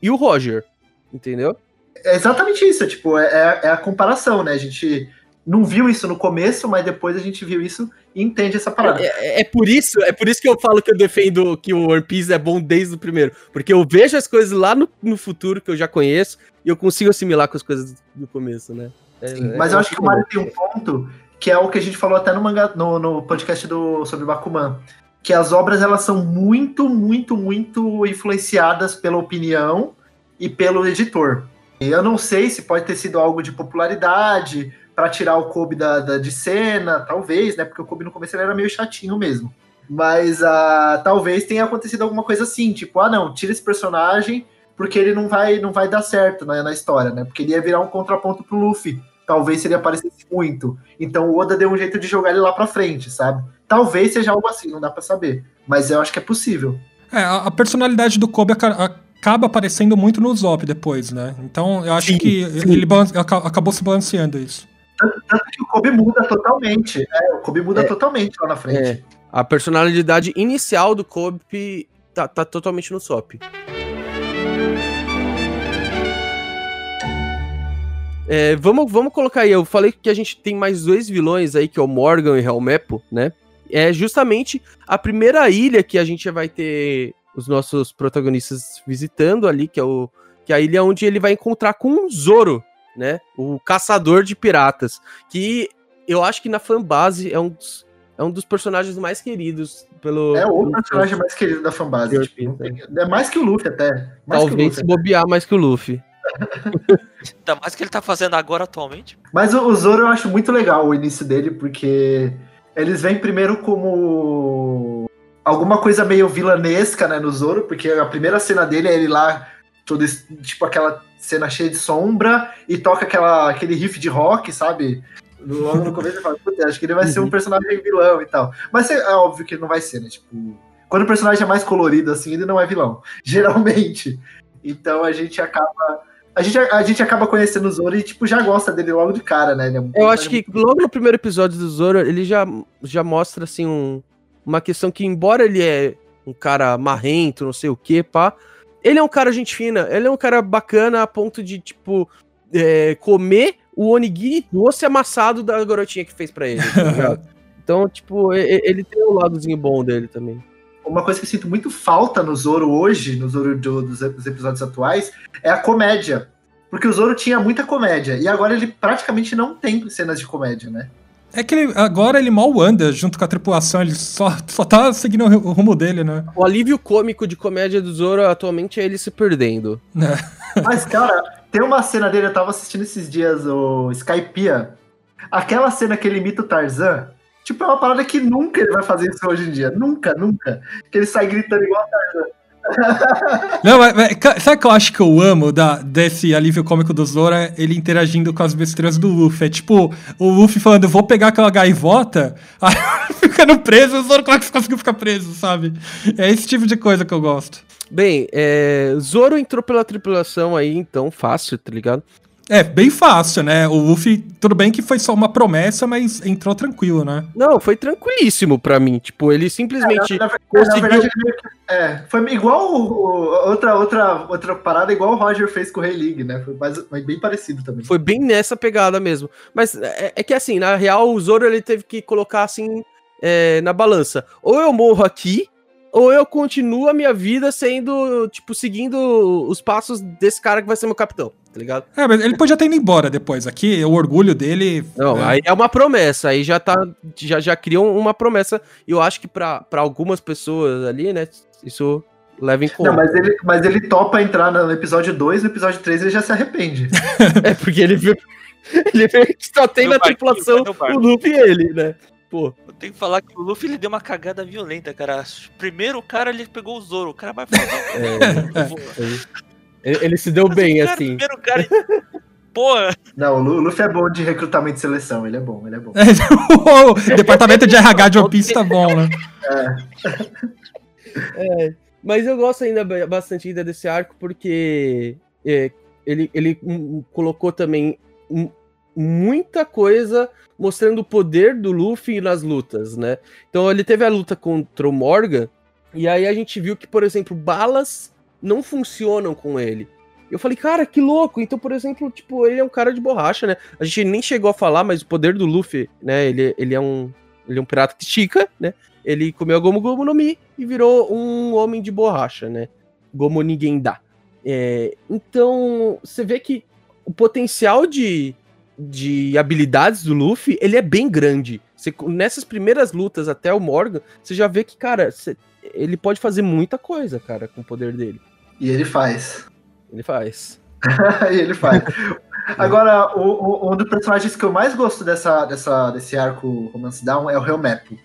e o Roger. Entendeu? É exatamente isso, é, tipo, é, é- é a comparação, né? A gente não viu isso no começo, mas depois a gente viu isso e entende essa parada. É, é por isso, é por isso que eu falo que eu defendo que o One Piece é bom desde o primeiro. Porque eu vejo as coisas lá no, no futuro que eu já conheço e eu consigo assimilar com as coisas do começo, né? É- Sim, é- mas eu acho que o Mario tem um ponto que é o que a gente falou até no, manga, no, no podcast do, sobre Bakuman. que as obras elas são muito, muito, muito influenciadas pela opinião e pelo editor. Eu não sei se pode ter sido algo de popularidade para tirar o Kobe da, da, de cena, talvez, né? Porque o Kobe no começo ele era meio chatinho mesmo. Mas uh, talvez tenha acontecido alguma coisa assim, tipo, ah não, tira esse personagem porque ele não vai, não vai dar certo né, na história, né? Porque ele ia virar um contraponto pro Luffy. Talvez se ele aparecesse muito. Então o Oda deu um jeito de jogar ele lá pra frente, sabe? Talvez seja algo assim, não dá para saber. Mas eu acho que é possível. É, a personalidade do Kobe acaba aparecendo muito no Zop depois, né? Então eu acho sim, que sim. ele acabou se balanceando isso. Tanto que o Kobe muda totalmente. Né? O Kobe muda é, totalmente lá na frente. É. A personalidade inicial do Kobe tá, tá totalmente no Sop. É, vamos, vamos colocar aí, eu falei que a gente tem mais dois vilões aí, que é o Morgan e Helmepo, né? É justamente a primeira ilha que a gente vai ter os nossos protagonistas visitando ali, que é, o, que é a ilha onde ele vai encontrar com o Zoro, né? O caçador de piratas. Que eu acho que na fanbase é um dos, é um dos personagens mais queridos pelo. É o personagem mais querido da fanbase. Tipo, é mais que o Luffy, até. Mais Talvez Luffy, se bobear mais que o Luffy. (laughs) Ainda mais que ele tá fazendo agora atualmente. Mas o, o Zoro eu acho muito legal o início dele, porque eles vêm primeiro como alguma coisa meio vilanesca, né, no Zoro, porque a primeira cena dele é ele lá, todo, tipo aquela cena cheia de sombra e toca aquela, aquele riff de rock, sabe? Logo no começo ele fala, puta, acho que ele vai ser um uhum. personagem vilão e tal. Mas é, é óbvio que ele não vai ser, né? Tipo, quando o personagem é mais colorido assim, ele não é vilão, (laughs) geralmente. Então a gente acaba a gente, a gente acaba conhecendo o Zoro e, tipo, já gosta dele logo de cara, né? É Eu acho que logo no primeiro episódio do Zoro, ele já, já mostra, assim, um, uma questão que, embora ele é um cara marrento, não sei o que, pá, ele é um cara gente fina, ele é um cara bacana a ponto de, tipo, é, comer o onigiri doce amassado da garotinha que fez para ele, tá (laughs) Então, tipo, ele tem o um ladozinho bom dele também uma coisa que eu sinto muito falta no Zoro hoje, no Zoro do, dos, dos, episódios atuais, é a comédia. Porque o Zoro tinha muita comédia, e agora ele praticamente não tem cenas de comédia, né? É que ele, agora ele mal anda junto com a tripulação, ele só, (laughs) só tá seguindo o rumo dele, né? O alívio cômico de comédia do Zoro atualmente é ele se perdendo. É. Mas, cara, tem uma cena dele, eu tava assistindo esses dias o Skypiea. Aquela cena que ele imita o Tarzan, Tipo, é uma parada que nunca ele vai fazer isso hoje em dia. Nunca, nunca. Que ele sai gritando igual a Tarzan. (laughs) Não, mas, mas, sabe o que eu acho que eu amo da, desse alívio cômico do Zora? Ele interagindo com as besteiras do Luffy. É tipo, o Luffy falando, vou pegar aquela gaivota, (laughs) aí ficando preso, o Zoro como é que conseguiu ficar preso, sabe? É esse tipo de coisa que eu gosto. Bem, é, Zoro entrou pela tripulação aí, então, fácil, tá ligado? É, bem fácil, né? O Luffy, tudo bem que foi só uma promessa, mas entrou tranquilo, né? Não, foi tranquilíssimo para mim. Tipo, ele simplesmente é, na, conseguiu... Na verdade, é, foi igual outra, outra, outra parada, igual o Roger fez com o Rei League, né? Foi, mais, foi bem parecido também. Foi bem nessa pegada mesmo. Mas é, é que assim, na real, o Zoro ele teve que colocar assim é, na balança. Ou eu morro aqui, ou eu continuo a minha vida sendo, tipo, seguindo os passos desse cara que vai ser meu capitão, tá ligado? É, mas ele podia ter ido embora depois. Aqui, o orgulho dele. Não, é... aí é uma promessa, aí já tá. Já, já criou uma promessa. E eu acho que para algumas pessoas ali, né, isso leva em conta. Não, mas ele, mas ele topa entrar no episódio 2, no episódio 3 ele já se arrepende. (laughs) é, porque ele viu. (laughs) Ele viu que só tem na tripulação o Luffy e ele, né? Pô, eu tenho que falar que o Luffy ele deu uma cagada violenta, cara. Primeiro o cara ele pegou o Zoro, o cara vai falar. é, ele, ele, se deu bem, cara, assim. Primeiro cara. (laughs) Porra! Não, o Luffy é bom de recrutamento e seleção, ele é bom, ele é bom. (laughs) o departamento de RH de One Piece tá bom, né? É. é. Mas eu gosto ainda bastante ainda desse arco porque é, ele, ele um, colocou também um, muita coisa mostrando o poder do Luffy nas lutas, né? Então ele teve a luta contra o Morgan, e aí a gente viu que, por exemplo, balas não funcionam com ele. Eu falei, cara, que louco. Então, por exemplo, tipo, ele é um cara de borracha, né? A gente nem chegou a falar, mas o poder do Luffy, né? Ele, ele é um ele é um pirata que estica, né? Ele comeu Gomu Gomu no Mi e virou um homem de borracha, né? Gomu ninguém dá. É, então, você vê que o potencial de de habilidades do Luffy, ele é bem grande. Você, nessas primeiras lutas até o Morgan, você já vê que, cara, você, ele pode fazer muita coisa, cara, com o poder dele. E ele faz. Ele faz. (laughs) e ele faz. (laughs) Agora, o, o, um dos personagens que eu mais gosto dessa, dessa, desse arco Romance Down é o Helmepo.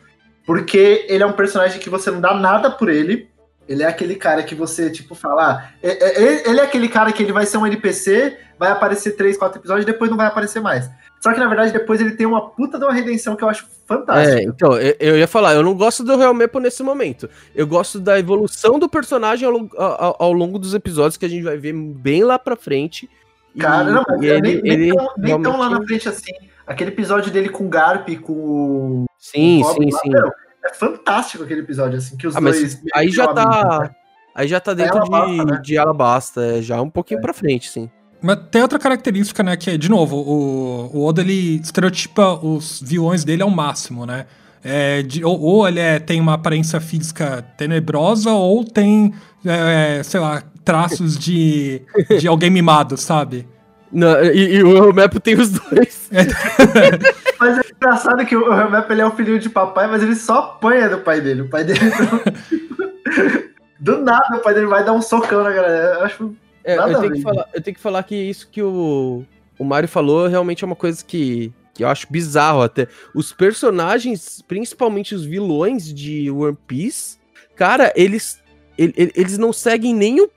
Porque ele é um personagem que você não dá nada por ele. Ele é aquele cara que você, tipo, fala. Ah, é, é, ele é aquele cara que ele vai ser um NPC, vai aparecer 3, 4 episódios e depois não vai aparecer mais. Só que na verdade depois ele tem uma puta de uma redenção que eu acho fantástica. É, então, eu, eu ia falar, eu não gosto do Real Mepo nesse momento. Eu gosto da evolução do personagem ao, ao, ao, longo dos episódios que a gente vai ver bem lá pra frente. Cara, e, não, mas ele, nem, ele nem, tão, nem tão lá na frente assim. Aquele episódio dele com o Garp, com o. Sim, com o sim, lá, sim. Meu, é fantástico aquele episódio, assim, que os ah, dois. Aí já tá. né? Aí já tá dentro Alabasta, de, né? de Alabasta, é já um pouquinho é. pra frente, sim. Mas tem outra característica, né? Que, de novo, o, o Oda ele estereotipa os vilões dele ao máximo, né? É, de, ou, ou, ele é, tem uma aparência física tenebrosa, ou tem, é, sei lá, traços de, de alguém mimado, sabe? Não, e, e o Helmepo tem os dois. (laughs) mas é engraçado que o Helmepo ele é o filhinho de papai, mas ele só apanha do pai dele. O pai dele. (laughs) do nada o pai dele vai dar um socão na galera. Eu acho é, eu, tenho que falar, eu tenho que falar que isso que o, o Mario falou realmente é uma coisa que, que eu acho bizarro até. Os personagens, principalmente os vilões de One Piece, cara, eles, eles, eles não seguem nem um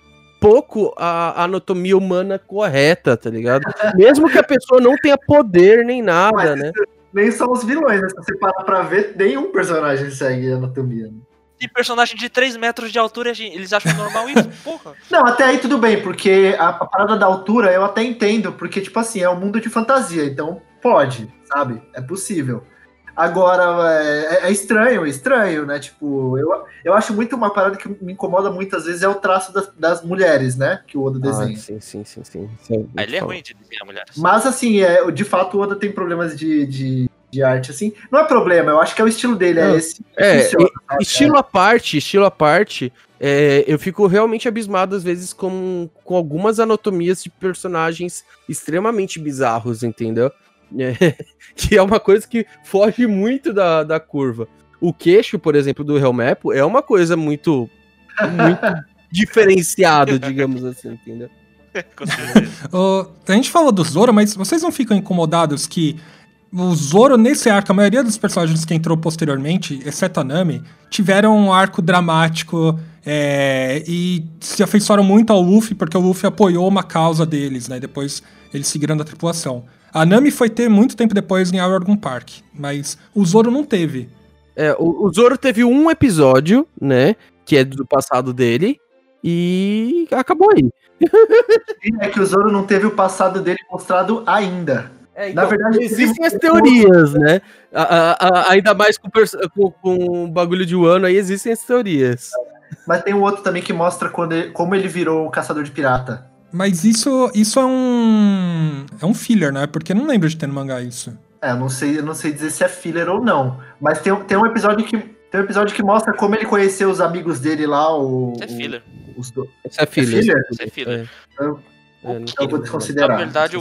pouco a anatomia humana correta, tá ligado? Mesmo que a pessoa não tenha poder nem nada, Mas, né? Nem são os vilões, né? Se você parar pra ver, nenhum personagem segue a anatomia. Né? de personagem de 3 metros de altura, eles acham normal isso? (laughs) Porra. Não, até aí tudo bem, porque a, a, parada da altura eu até entendo, porque, tipo assim, é um mundo de fantasia, então pode, sabe? É possível. Agora, é, é, estranho, é estranho, né? Tipo, eu, eu acho muito uma parada que me incomoda muitas vezes é o traço das, das mulheres, né? Que o Oda ah, desenha. Ah, sim, sim, sim, sim. sim ele é ruim de desenhar mulheres. Mas, assim, é, de fato, o Oda tem problemas de, de de arte, assim. Não é problema, eu acho que é o estilo dele, é esse. É, funciona, estilo à parte, estilo à parte, é, eu fico realmente abismado às vezes com, com algumas anatomias de personagens extremamente bizarros, entendeu? É, (laughs) que é uma coisa que foge muito da, da curva. O queixo, por exemplo, do Helmepo é uma coisa muito, muito (laughs) diferenciada, digamos assim, entendeu? (laughs) a gente falou do Zoro, mas vocês não ficam incomodados que o Zoro, nesse arco, a maioria dos personagens que entrou posteriormente, exceto a Nami, tiveram um arco dramático é, e se afeiçoaram muito ao Luffy, porque o Luffy apoiou uma causa deles, né? Depois eles seguiram a tripulação. A Nami foi ter muito tempo depois em Aragon Park, mas o Zoro não teve. É, o, o Zoro teve um episódio, né? Que é do passado dele, e acabou aí. é que o Zoro não teve o passado dele mostrado ainda. É, então, Na verdade, existem as teorias, né? A, a, a, ainda mais com, com, com o bagulho de um ano aí, existem as teorias. Mas tem um outro também que mostra quando ele, como ele virou o caçador de pirata. Mas isso, isso é um. É um filler, né? Porque eu não lembro de ter no mangá isso. É, eu não sei, eu não sei dizer se é filler ou não. Mas tem, tem um episódio que. Tem um episódio que mostra como ele conheceu os amigos dele lá, o. Isso é filler. O, os do... Isso é filler. É filler? Isso é filler. É. Então, é, então vou desconsiderar. Na verdade, o,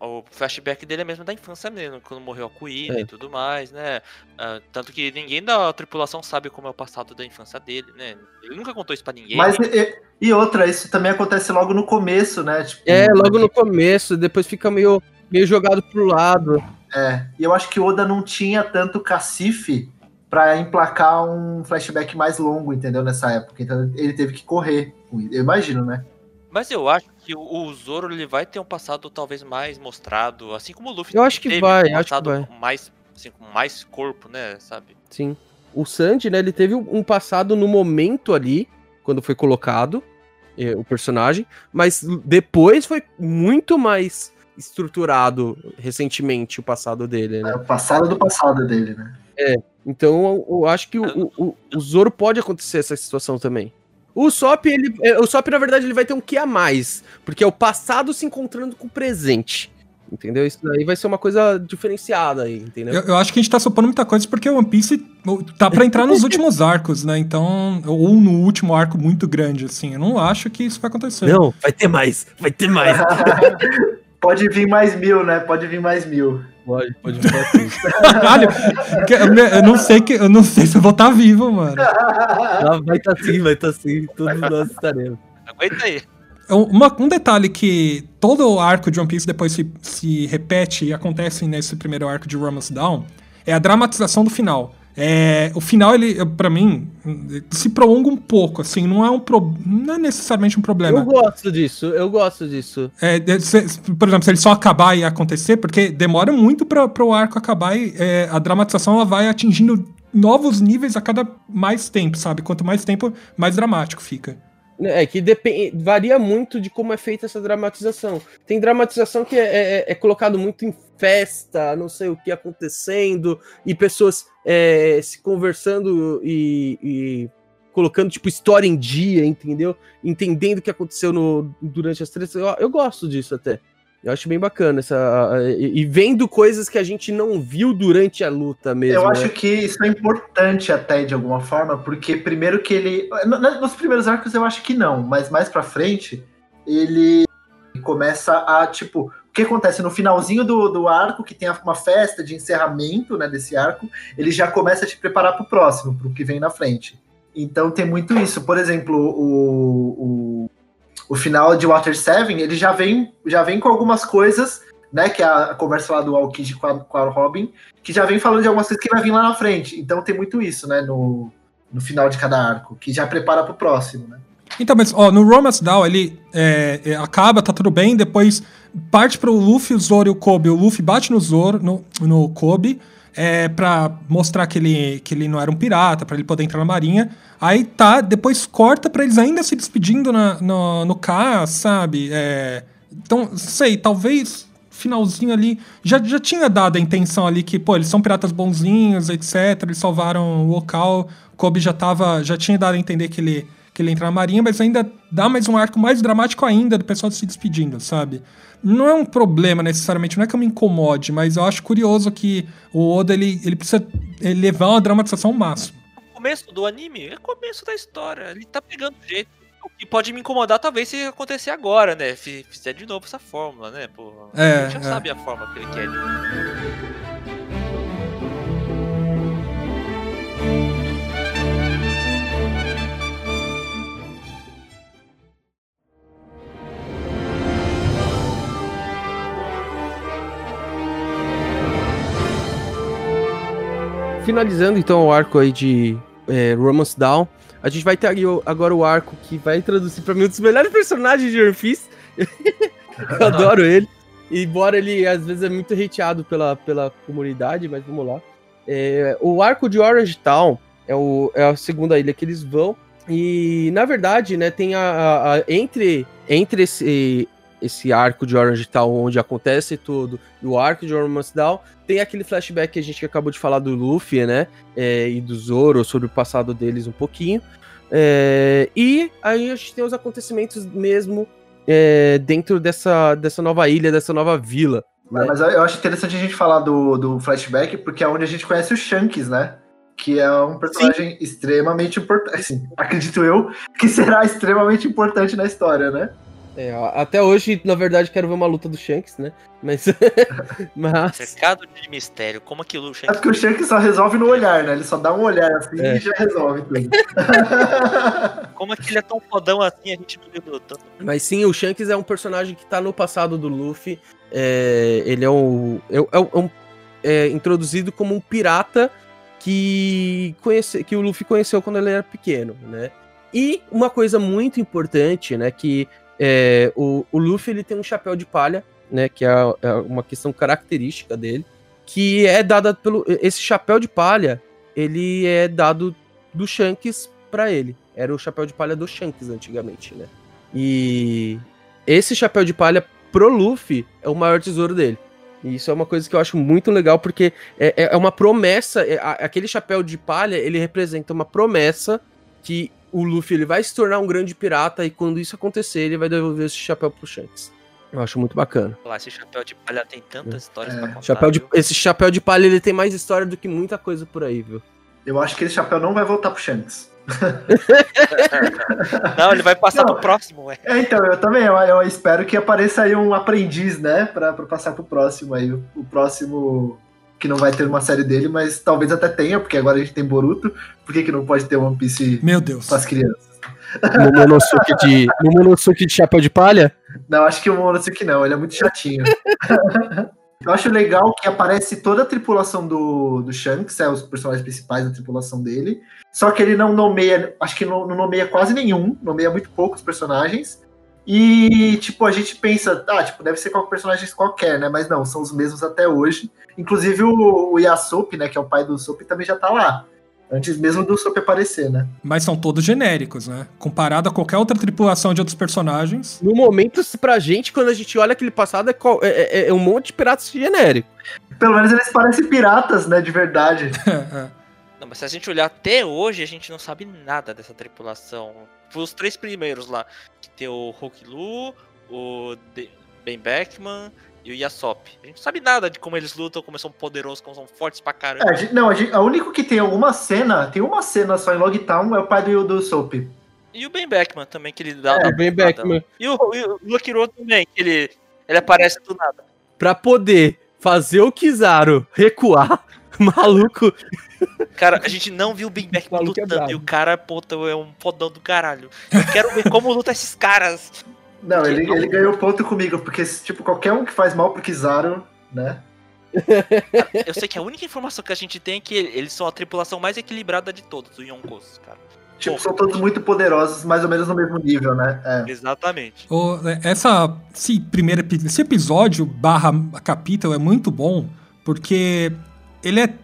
o, flashback dele é mesmo da infância mesmo, quando morreu a Queen é. e tudo mais, né? Uh, tanto que ninguém da tripulação sabe como é o passado da infância dele, né? Ele nunca contou isso pra ninguém. Mas e, e outra, isso também acontece logo no começo, né? Tipo, é, logo no começo, depois fica meio, meio jogado pro lado. É, e eu acho que Oda não tinha tanto cacife para emplacar um flashback mais longo, entendeu? Nessa época. Então ele teve que correr. Eu imagino, né? Mas eu acho que o Zoro ele vai ter um passado talvez mais mostrado, assim como o Luffy. Eu acho que vai, um acho que vai. mais assim, com mais corpo, né, sabe? Sim. O Sanji, né, ele teve um passado no momento ali, quando foi colocado eh, o personagem, mas depois foi muito mais estruturado recentemente o passado dele, né? É, o passado do passado dele, né? É, então eu, eu acho que o, o, o Zoro pode acontecer essa situação também. O Sop, ele, é, o Sop, na verdade, ele vai ter um que a mais, porque é o passado se encontrando com o presente. Entendeu? Isso daí vai ser uma coisa diferenciada aí, entendeu? Eu, eu, acho que a gente tá supondo muita coisa porque o One Piece tá para entrar nos (laughs) últimos arcos, né? Então, ou no último arco muito grande, assim. Eu não acho que isso vai acontecer. Não, vai ter mais, vai ter mais. (laughs) (laughs) Pode vir mais mil, né? Pode vir mais mil. Pode, pode (laughs) vir assim. Caralho, eu não sei que eu não sei se eu vou estar vivo, mano. Ah, vai estar sim, vai estar sim. Todos nós estaremos. Aguenta aí. Uma- um detalhe que todo o arco de One Piece depois se, se repete e acontece nesse primeiro arco de Romance Down é a dramatização do final. É, o final, ele, para mim, se prolonga um pouco, assim, não é um pro, não é necessariamente um problema. Eu gosto disso, eu gosto disso. É, se- por exemplo, se ele só acabar e acontecer, porque demora muito para o arco acabar e é, a dramatização ela vai atingindo novos níveis a cada mais tempo, sabe? Quanto mais tempo, mais dramático fica. É que depende, varia muito de como é feita essa dramatização. Tem dramatização que é, é- é colocado muito em festa, não sei o que acontecendo, e pessoas é, se conversando e, e colocando tipo história em dia, entendeu? Entendendo o que aconteceu no, durante as três. Eu, eu gosto disso até. Eu acho bem bacana essa. E, e vendo coisas que a gente não viu durante a luta mesmo. Eu né? acho que isso é importante até de alguma forma, porque primeiro que ele. no- no- Nos primeiros arcos eu acho que não, mas mais pra frente ele começa a, tipo, que acontece no finalzinho do, do arco, que tem uma festa de encerramento né, desse arco, ele já começa a te preparar pro próximo, pro que vem na frente. Então tem muito isso. Por exemplo, o, o, o final de Water 7, ele já vem, já vem com algumas coisas, né? Que é a, conversa lá do Aokiji com com a Robin, que já vem falando de algumas coisas que vai vir lá na frente. Então tem muito isso, né? No, no final de cada arco, que já prepara pro próximo, né? Então, mas ó, no Romance Down ele é, é, acaba, tá tudo bem, depois parte pro Luffy, o Zoro e o Kobe. O Luffy bate no Zoro, no, no Kobe, é, pra mostrar que ele, que ele não era um pirata, pra ele poder entrar na marinha. Aí tá, depois corta pra eles ainda se despedindo na, no, no K, sabe? É, então, sei, talvez finalzinho ali já, já tinha dado a intenção ali que, pô, eles são piratas bonzinhos, etc. Eles salvaram o local. Kobe já tava, já tinha dado a entender que ele que ele entra na marinha, mas ainda dá mais um arco mais dramático ainda do pessoal se despedindo, sabe? Não é um problema necessariamente, não é que eu me incomode, mas eu acho curioso que o Oda ele, ele precisa levar uma dramatização ao máximo. O começo do anime é começo da história. Ele tá pegando jeito. O que pode me incomodar, talvez, se acontecer agora, né? Fi- Fizer de novo essa fórmula, né? Pô, É, a gente já é. sabe a forma que ele quer. Finalizando então o arco aí de é, Romance Down, a gente vai ter agora o arco que vai introduzir pra mim um dos melhores personagens de One Piece. (laughs) Eu adoro ele. Embora ele às vezes é muito hateado pela, pela comunidade, mas vamos lá. É, o arco de Orange Town é, o, é a segunda ilha que eles vão. E na verdade, né, tem a, a- a- entre, entre esse, esse arco de Orange Town onde acontece tudo e o arco de Romance Down, tem aquele flashback que a gente acabou de falar do Luffy, né? é, e do Zoro, sobre o passado deles um pouquinho. É, e aí a gente tem os acontecimentos mesmo é, dentro dessa, dessa nova ilha, dessa nova vila. né? Mas eu acho interessante a gente falar do, do flashback, porque é onde a gente conhece o Shanks, né? Que é um personagem extremamente importante. (laughs) Assim, acredito eu que será extremamente importante na história, né? É, até hoje, na verdade, quero ver uma luta do Shanks, né? Mas. (laughs) mas Cercado de mistério. Como é que o Luxem É porque o Shanks só resolve no olhar, né? Ele só dá um olhar assim É. e já resolve tudo. (laughs) (laughs) Como é que ele é tão fodão assim, a gente não lembrou tanto. Mas sim, o Shanks é um personagem que tá no passado do Luffy. É, ele é um, é, é um- é introduzido como um pirata que, conhece, que o Luffy conheceu quando ele era pequeno, né? E uma coisa muito importante, né? Que é, o, o Luffy ele tem um chapéu de palha, né? Que é, é uma questão característica dele, que é dada pelo esse chapéu de palha, ele é dado do Shanks pra ele. Era o chapéu de palha do Shanks antigamente, né? E esse chapéu de palha pro Luffy é o maior tesouro dele. E isso é uma coisa que eu acho muito legal, porque é, é- é uma promessa. é- aquele chapéu de palha, ele representa uma promessa que o Luffy ele vai se tornar um grande pirata e quando isso acontecer, ele vai devolver esse chapéu pro Shanks. Eu acho muito bacana. Esse chapéu de palha tem tantas histórias É. pra contar. Chapéu de- esse chapéu de palha ele tem mais história do que muita coisa por aí, viu? Eu acho que esse chapéu não vai voltar pro Shanks. (laughs) Não, ele vai passar Não. pro próximo, ué. É, então, eu também, eu, eu espero que apareça aí um aprendiz, né, pra, pra passar pro próximo aí. O, o próximo que não vai ter uma série dele, mas talvez até tenha, porque agora a gente tem Boruto. Por que, que não pode ter One Piece Meu Deus. pras crianças? Momonosuke de, Momonosuke de chapéu de palha? Não, acho que o Momonosuke não, ele é muito chatinho. (laughs) Eu acho legal que aparece toda a tripulação do, do Shanks, é os personagens principais da tripulação dele. Só que ele não nomeia, acho que não, não nomeia quase nenhum, nomeia muito poucos personagens. E, tipo, a gente pensa, ah, tipo, deve ser qualquer personagem qualquer, né? Mas não, são os mesmos até hoje. Inclusive o, o Yasop, né, que é o pai do Sop, também já tá lá. Antes mesmo do Sop aparecer, né? Mas são todos genéricos, né? Comparado a qualquer outra tripulação de outros personagens. No momento, pra gente, quando a gente olha aquele passado, é, é- é- é um monte de piratas genérico. Pelo menos eles parecem piratas, né, de verdade. (laughs) Não, mas se a gente olhar até hoje, a gente não sabe nada dessa tripulação. Foi os três primeiros lá. Que tem o Hulk Lu, o De- Ben Beckman e o Yasop. A gente não sabe nada de como eles lutam, como eles são poderosos, como são fortes pra caramba. É, a gente- não, a, gente, a único que tem alguma cena, tem uma cena só em Logtown, é o pai do, do Soap. E o Ben Beckman também, que ele dá. É, o Ben. Beckman. E o, e o Lokiro também, que ele, ele aparece do nada. Pra poder fazer o Kizaru recuar, (laughs) maluco. Cara, a gente não viu o Beckman Maluco é lutando. brabo. e o cara, puta, é um fodão do caralho. Eu quero ver como luta esses caras. Não, ele, ele ganhou ponto comigo, porque, tipo, qualquer um que faz mal pro Kizaru, né? Eu sei que a única informação que a gente tem é que eles são a tripulação mais equilibrada de todos, os Yonkos, cara. Tipo, são todos muito poderosos, mais ou menos no mesmo nível, né? É. Exatamente. O- essa, esse primeiro esse episódio barra capítulo é muito bom, porque ele é.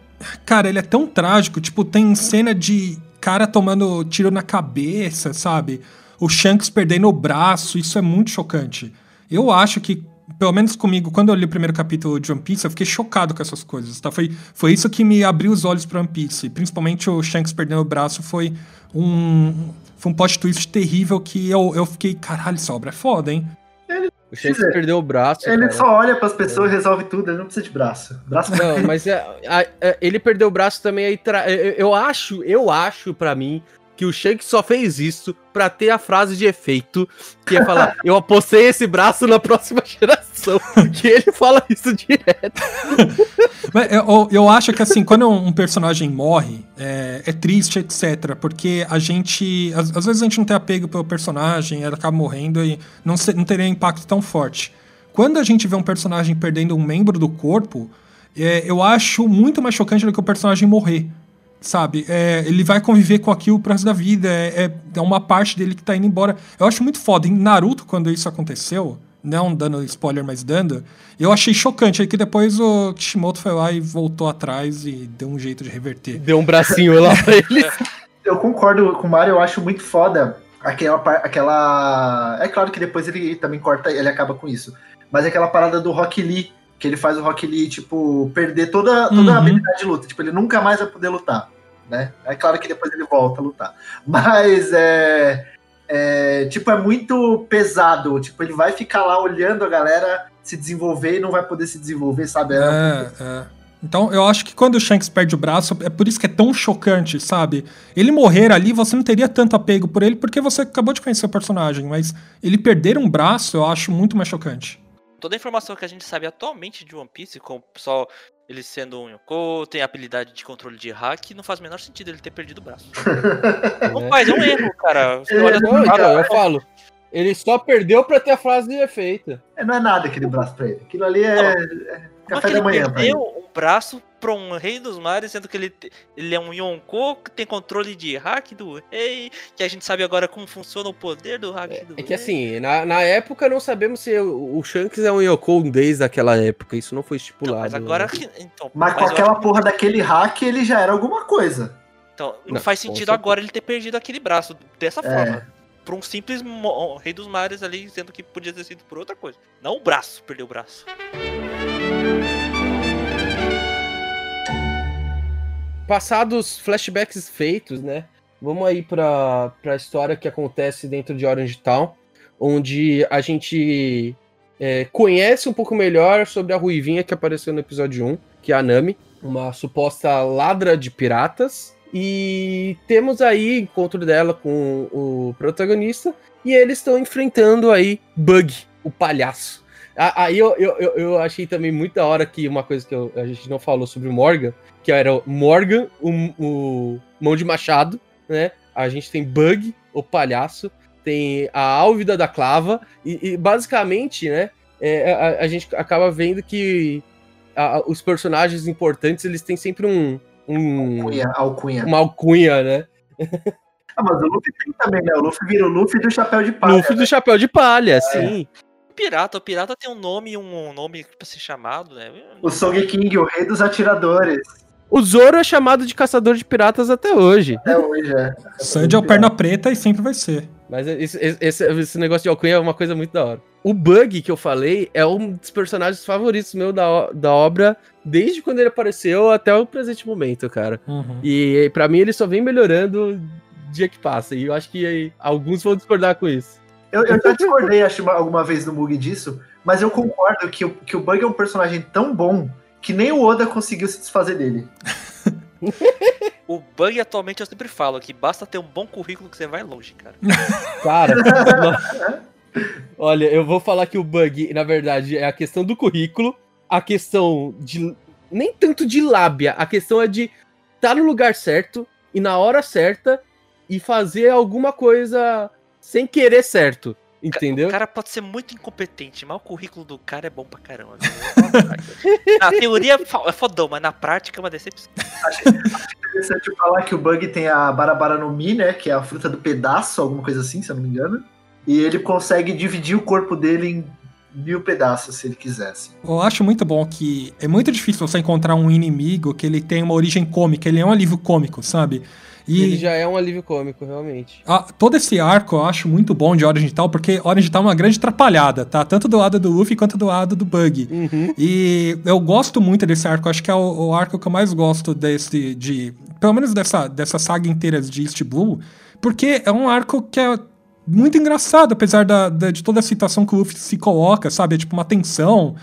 Cara, ele é tão trágico. Tipo, tem cena de cara tomando tiro na cabeça, sabe? O Shanks perdendo o braço, isso é muito chocante. Eu acho que, pelo menos comigo, quando eu li o primeiro capítulo de One Piece, eu fiquei chocado com essas coisas, tá? Foi, foi isso que me abriu os olhos pra One Piece. Principalmente o Shanks perdendo o braço foi um. Foi um plot twist terrível que eu, eu fiquei, caralho, essa obra é foda, hein? O Dizer, perdeu o braço. Ele cara. só olha pras pessoas e resolve tudo, ele não precisa de braço. Braço Não, (laughs) mas é, a- é, ele perdeu o braço também aí. tra- eu, eu acho, eu acho pra mim que o Shanks só fez isso pra ter a frase de efeito que ia falar: Eu apostei esse braço na próxima geração. que (laughs) ele fala isso direto. (laughs) Mas Eu, eu acho que, assim, quando um personagem morre, é, é triste, etc. Porque a gente. Às, às vezes a gente não tem apego pelo personagem, ela acaba morrendo e não, se- não teria impacto tão forte. Quando a gente vê um personagem perdendo um membro do corpo, é, eu acho muito mais chocante do que o personagem morrer. Sabe? É, ele vai conviver com aquilo pro resto da vida. É, é- é uma parte dele que tá indo embora. Eu acho muito foda. Em Naruto, quando isso aconteceu, não dando spoiler, mas dando, eu achei chocante. Aí que depois o Kishimoto foi lá e voltou atrás e deu um jeito de reverter. Deu um bracinho lá pra ele. (laughs) Eu concordo com o Mario, eu acho muito foda aquela, aquela. É claro que depois ele também corta, ele acaba com isso. Mas aquela parada do Rock Lee, que ele faz o Rock Lee, tipo, perder toda, toda Uhum. a habilidade de luta. Tipo, ele nunca mais vai poder lutar. Né? É claro que depois ele volta a lutar. Mas é. é, tipo, é muito pesado. Tipo, ele vai ficar lá olhando a galera se desenvolver e não vai poder se desenvolver, sabe? É, É, é. Então eu acho que quando o Shanks perde o braço, é por isso que é tão chocante, sabe? Ele morrer ali, você não teria tanto apego por ele, porque você acabou de conhecer o personagem, mas ele perder um braço, eu acho muito mais chocante. Toda a informação que a gente sabe atualmente de One Piece, com o pessoal, ele sendo um Yonkou, tem habilidade de controle de hack, não faz o menor sentido ele ter perdido o braço. (laughs) Não faz, é um erro, cara. Você olha Não, então, cara, eu falo. Ele só perdeu pra ter a frase de efeito. É, não é nada aquele braço pra ele. Aquilo ali é, é Como é café da manhã ele. perdeu um braço pra um rei dos mares, sendo que ele, ele é um Yonkou que tem controle de hack do rei, que a gente sabe agora como funciona o poder do hack do É que rei. assim, na, na época não sabemos se o, o Shanks é um Yoko desde aquela época. Isso não foi Então, estipulado. mas agora. né? Então, Mas com eu aquela acho- porra daquele hack, ele já era alguma coisa. Então, não, Não, faz com sentido agora ele ter perdido aquele braço dessa É. forma. Por um simples rei dos mares ali, sendo que podia ter sido por outra coisa. Não o braço, perdeu o braço. Passados flashbacks feitos, né? Vamos aí pra, pra história que acontece dentro de Orange Town, onde a gente é, conhece um pouco melhor sobre a Ruivinha que apareceu no episódio 1, que é a Nami, uma suposta ladra de piratas. E temos aí encontro dela com o protagonista e eles estão enfrentando aí Bug, o palhaço. Aí eu, eu, eu achei também muito da hora que uma coisa que eu, a gente não falou sobre o Morgan, que era o Morgan, o, o Mão de Machado, né? A gente tem Bug, o palhaço, tem a Álvida da Clava, e, e basicamente, né? É, a, a, gente acaba vendo que a, os personagens importantes eles têm sempre um, um alcunha, alcunha. uma alcunha, né? (laughs) Ah, mas o Luffy tem também, né? O Luffy vira o Luffy do chapéu de palha. Luffy né? do chapéu de palha, é. sim. Pirata, o pirata tem um nome um nome pra ser chamado, né? O Song King, o rei dos atiradores. O Zoro é chamado de caçador de piratas até hoje. Até hoje, é. Sandy é o perna preta e sempre vai ser. Mas esse, esse, esse, negócio de alcunha é uma coisa muito da hora. O Bug que eu falei é um dos personagens favoritos meu da, da obra, desde quando ele apareceu até o presente momento, cara. Uhum. E para mim ele só vem melhorando dia que passa. E eu acho que aí, alguns vão discordar com isso. Eu, eu já discordei, acho, alguma vez no Bug disso, mas eu concordo que o, que o Bug é um personagem tão bom que nem o Oda conseguiu se desfazer dele. (laughs) o Bug atualmente eu sempre falo que basta ter um bom currículo que você vai longe, cara. (laughs) Cara, olha, eu vou falar que o Bug, na verdade, é a questão do currículo, a questão de. Nem tanto de lábia, a questão é de estar tá no lugar certo e na hora certa e fazer alguma coisa sem querer certo. Entendeu? O cara pode ser muito incompetente, mas o currículo do cara é bom pra caramba. na teoria é fodão, mas na prática é uma decepção. Acho, acho interessante falar que o Bug tem a Barabara no Mi, né? Que é a fruta do pedaço, alguma coisa assim, se eu não me engano. E ele consegue dividir o corpo dele em mil pedaços, se ele quisesse. Eu acho muito bom que é muito difícil você encontrar um inimigo que ele tem uma origem cômica, ele é um alívio cômico, sabe? E ele já é um alívio cômico, realmente. A, todo esse arco eu acho muito bom de Origin Tal, porque Origin Tal é uma grande atrapalhada, tá? Tanto do lado do Luffy quanto do lado do Bug. Uhum. E eu gosto muito desse arco, acho que é o, o, arco que eu mais gosto desse, de. Pelo menos dessa, dessa saga inteira de East Blue, porque é um arco que é muito engraçado, apesar da, da, de toda a situação que o Luffy se coloca, sabe? É tipo uma tensão,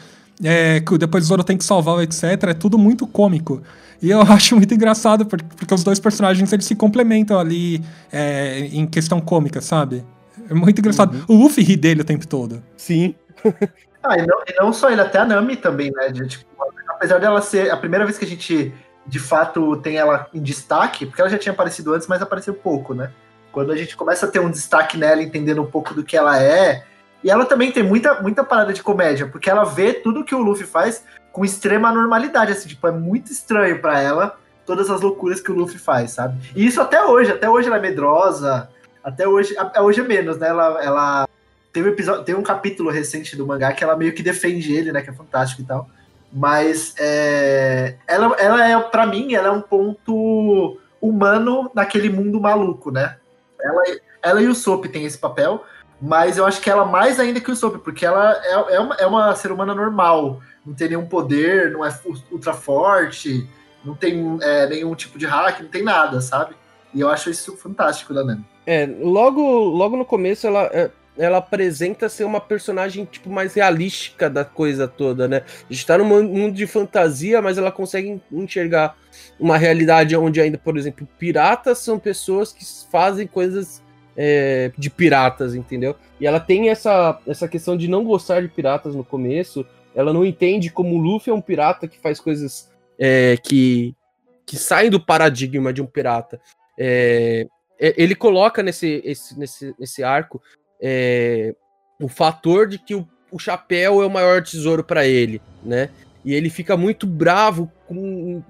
é, que depois o Zoro tem que salvar, etc. É tudo muito cômico. E eu (laughs) acho muito engraçado, porque os dois personagens eles se complementam ali é, em questão cômica, sabe? É muito engraçado. Uhum. O Luffy ri dele o tempo todo. Sim. (laughs) ah, e não, e não, só ele, até a Nami também, né? De, tipo, apesar dela ser a primeira vez que a gente de fato tem ela em destaque, porque ela já tinha aparecido antes, mas apareceu pouco, né? Quando a gente começa a ter um destaque nela, entendendo um pouco do que ela é. E ela também tem muita, muita parada de comédia, porque ela vê tudo que o Luffy faz com extrema normalidade, assim, tipo, é muito estranho para ela todas as loucuras que o Luffy faz, sabe? E isso até hoje, até hoje ela é medrosa, até hoje, hoje é menos, né? Ela, ela tem um episódio, tem um capítulo recente do mangá que ela meio que defende ele, né? Que é fantástico e tal. Mas é, ela, ela é, para mim, ela é um ponto humano naquele mundo maluco, né? Ela, ela e o Sop têm esse papel, mas eu acho que ela mais ainda que o Sop, porque ela é, é, uma, é uma ser humana normal não tem nenhum poder, não é ultra forte, não tem é, nenhum tipo de hack, não tem nada, sabe? E eu acho isso fantástico da Nami. É, logo, logo no começo ela, é, ela apresenta ser uma personagem tipo mais realística da coisa toda, né? A gente tá num mundo de fantasia, mas ela consegue enxergar uma realidade onde ainda, por exemplo, piratas são pessoas que fazem coisas é, de piratas, entendeu? E ela tem essa, essa questão de não gostar de piratas no começo, ela não entende como o Luffy é um pirata que faz coisas é, que, que saem do paradigma de um pirata. É, é, ele coloca nesse, esse, nesse, nesse arco é, o fator de que o, o chapéu é o maior tesouro para ele, né? E ele fica muito bravo com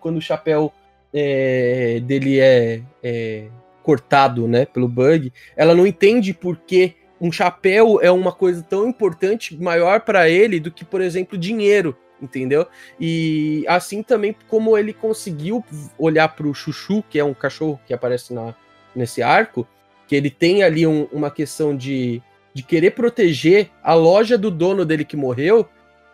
quando o chapéu é, dele é, é, cortado, né, pelo bug. Ela não entende por que um chapéu é uma coisa tão importante, maior para ele do que, por exemplo, dinheiro, entendeu? E assim também como ele conseguiu olhar para o Chuchu, que é um cachorro que aparece na, nesse arco, que ele tem ali um, uma questão de, de querer proteger a loja do dono dele que morreu,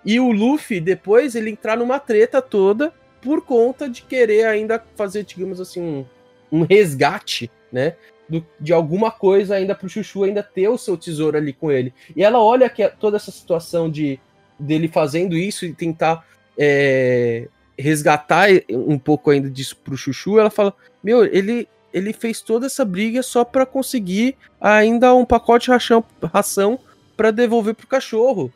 e o Luffy depois ele entrar numa treta toda por conta de querer ainda fazer, digamos assim, um, um resgate, né? do, de alguma coisa ainda pro Chuchu ainda ter o seu tesouro ali com ele. E ela olha que toda essa situação de dele fazendo isso e tentar é, resgatar um pouco ainda disso pro Chuchu, ela fala: Meu, ele, ele fez toda essa briga só para conseguir ainda um pacote de ração, ração para devolver pro cachorro.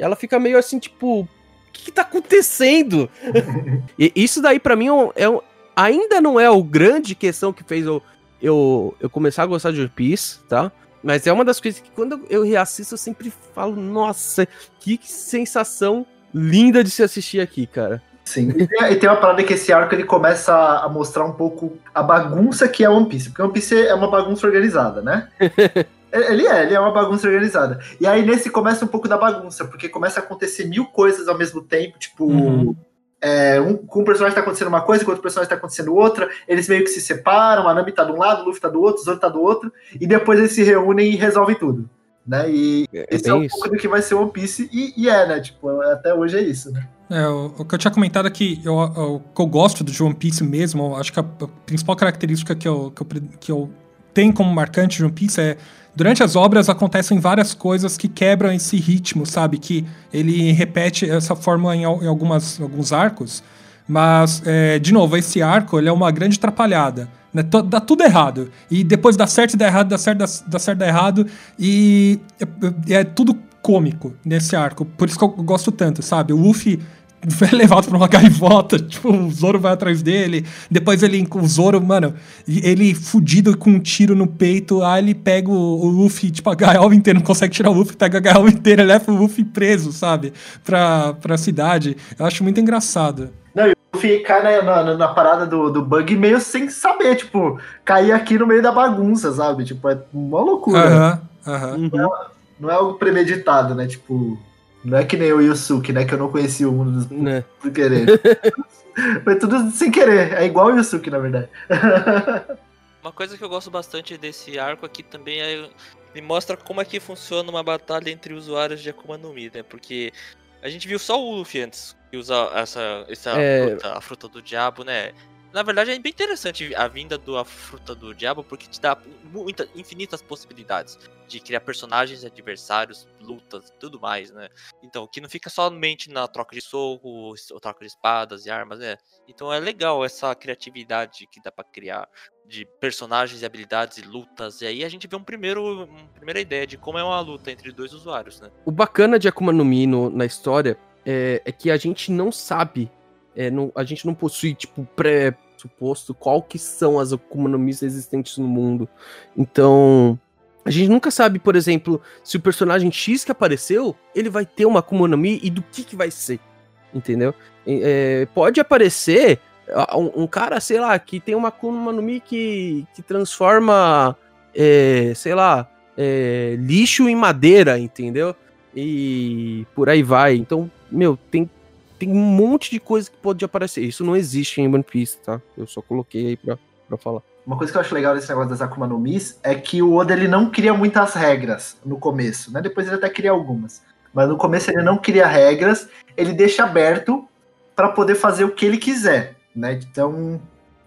Ela fica meio assim, tipo, o que, que tá acontecendo? (laughs) e isso daí para mim é, é, ainda não é o grande questão que fez eu, eu, eu começar a gostar de One Piece, tá? Mas é uma das coisas que quando eu reassisto eu sempre falo, nossa, que sensação linda de se assistir aqui, cara. Sim, e tem, e tem uma parada que esse arco ele começa a mostrar um pouco a bagunça que é One Piece, porque One Piece é uma bagunça organizada, né? (laughs) ele é, ele é uma bagunça organizada. E aí nesse começa um pouco da bagunça, porque começa a acontecer mil coisas ao mesmo tempo, tipo, uhum. é, um, com um personagem tá acontecendo uma coisa, com outro personagem tá acontecendo outra, eles meio que se separam, a Nami tá de um lado, o Luffy tá do outro, o Zoro tá do outro, e depois eles se reúnem e resolvem tudo. Né? E é, esse é um isso. pouco do que vai ser One Piece, e, e é, né? Tipo, até hoje é isso, né? É, o, o, que eu tinha comentado é que eu, o que eu gosto do One Piece mesmo, acho que a, a principal característica que eu, que, eu, que eu tenho como marcante de One Piece é durante as obras acontecem várias coisas que quebram esse ritmo, sabe? Que ele repete essa fórmula em, em algumas, alguns arcos, mas, é, de novo, esse arco ele é uma grande atrapalhada. Né? Dá tudo errado. E depois dá certo e dá errado, dá certo, dá, dá certo, dá errado. E é, é tudo cômico nesse arco. Por isso que eu gosto tanto, sabe? O Luffy (laughs) é levado pra uma gaivota, (laughs) tipo, o Zoro vai atrás dele, depois ele, o Zoro, mano, ele fudido com um tiro no peito, aí ele pega o, o Luffy, tipo, a gaiola inteira, não consegue tirar o Luffy, pega a gaiola inteira leva o Luffy preso, sabe, pra, pra cidade. Eu acho muito engraçado. Não, e o Luffy cai na, na, na, parada do, do bug meio sem saber, tipo, cair aqui no meio da bagunça, sabe, tipo, é uma loucura. Aham, uh aham. -huh, uh -huh. não, é, não é algo premeditado, né, tipo... Não é que nem o Yusuke, né? Que eu não conhecia o mundo dos né? (laughs) por querer. Foi tudo sem querer. É igual o Yusuke, na verdade. (laughs) Uma coisa que eu gosto bastante desse arco aqui também é. Me mostra como é que funciona uma batalha entre usuários de Akuma no Mi, né? Porque a gente viu só o Luffy antes que usa essa, essa é... fruta, a fruta do diabo, né? Na verdade, é bem interessante a vinda da fruta do diabo, porque te dá muita, infinitas possibilidades de criar personagens, adversários, lutas tudo mais, né? Então, que não fica somente na troca de soco, troca de espadas e armas, né? Então é legal essa criatividade que dá para criar de personagens habilidades e lutas. E aí a gente vê um primeiro, uma primeira ideia de como é uma luta entre dois usuários, né? O bacana de Akuma no Mi no, na história é, é que a gente não sabe é, não, a gente não possui, tipo, pré-suposto qual que são as Mi existentes no mundo. Então, a gente nunca sabe, por exemplo, se o personagem X que apareceu, ele vai ter uma Akuma no Mi e do que que vai ser, entendeu? É, pode aparecer um, um, cara, sei lá, que tem uma Akuma no Mi que, que transforma, é, sei lá, é, lixo em madeira, entendeu? E por aí vai. Então, meu, tem tem um monte de coisa que pode aparecer. Isso não existe em One Piece, tá? Eu só coloquei aí pra, pra falar. Uma coisa que eu acho legal desse negócio das Akuma no Mis é que o Oda ele não cria muitas regras no começo, né? Depois ele até cria algumas. Mas no começo ele não cria regras, ele deixa aberto para poder fazer o que ele quiser, né? Então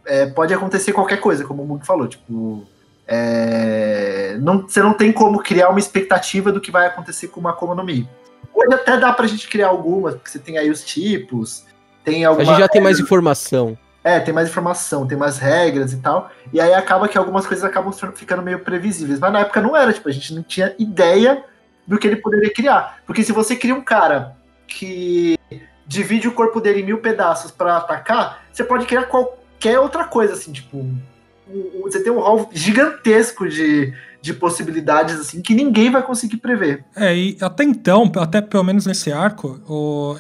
é, pode acontecer qualquer coisa, como o Mug falou, tipo é, não, você não tem como criar uma expectativa do que vai acontecer com uma Akuma no Mi. Hoje até dá pra gente criar algumas, porque você tem aí os tipos, tem alguma. A gente já tem mais informação. É, tem mais informação, tem mais regras e tal. E aí acaba que algumas coisas acabam ficando meio previsíveis. Mas na época não era, tipo, a gente não tinha ideia do que ele poderia criar. Porque se você cria um cara que divide o corpo dele em mil pedaços para atacar, você pode criar qualquer outra coisa, assim, tipo. Você tem um hall gigantesco de, de possibilidades assim que ninguém vai conseguir prever. É, e até então, até pelo menos nesse arco,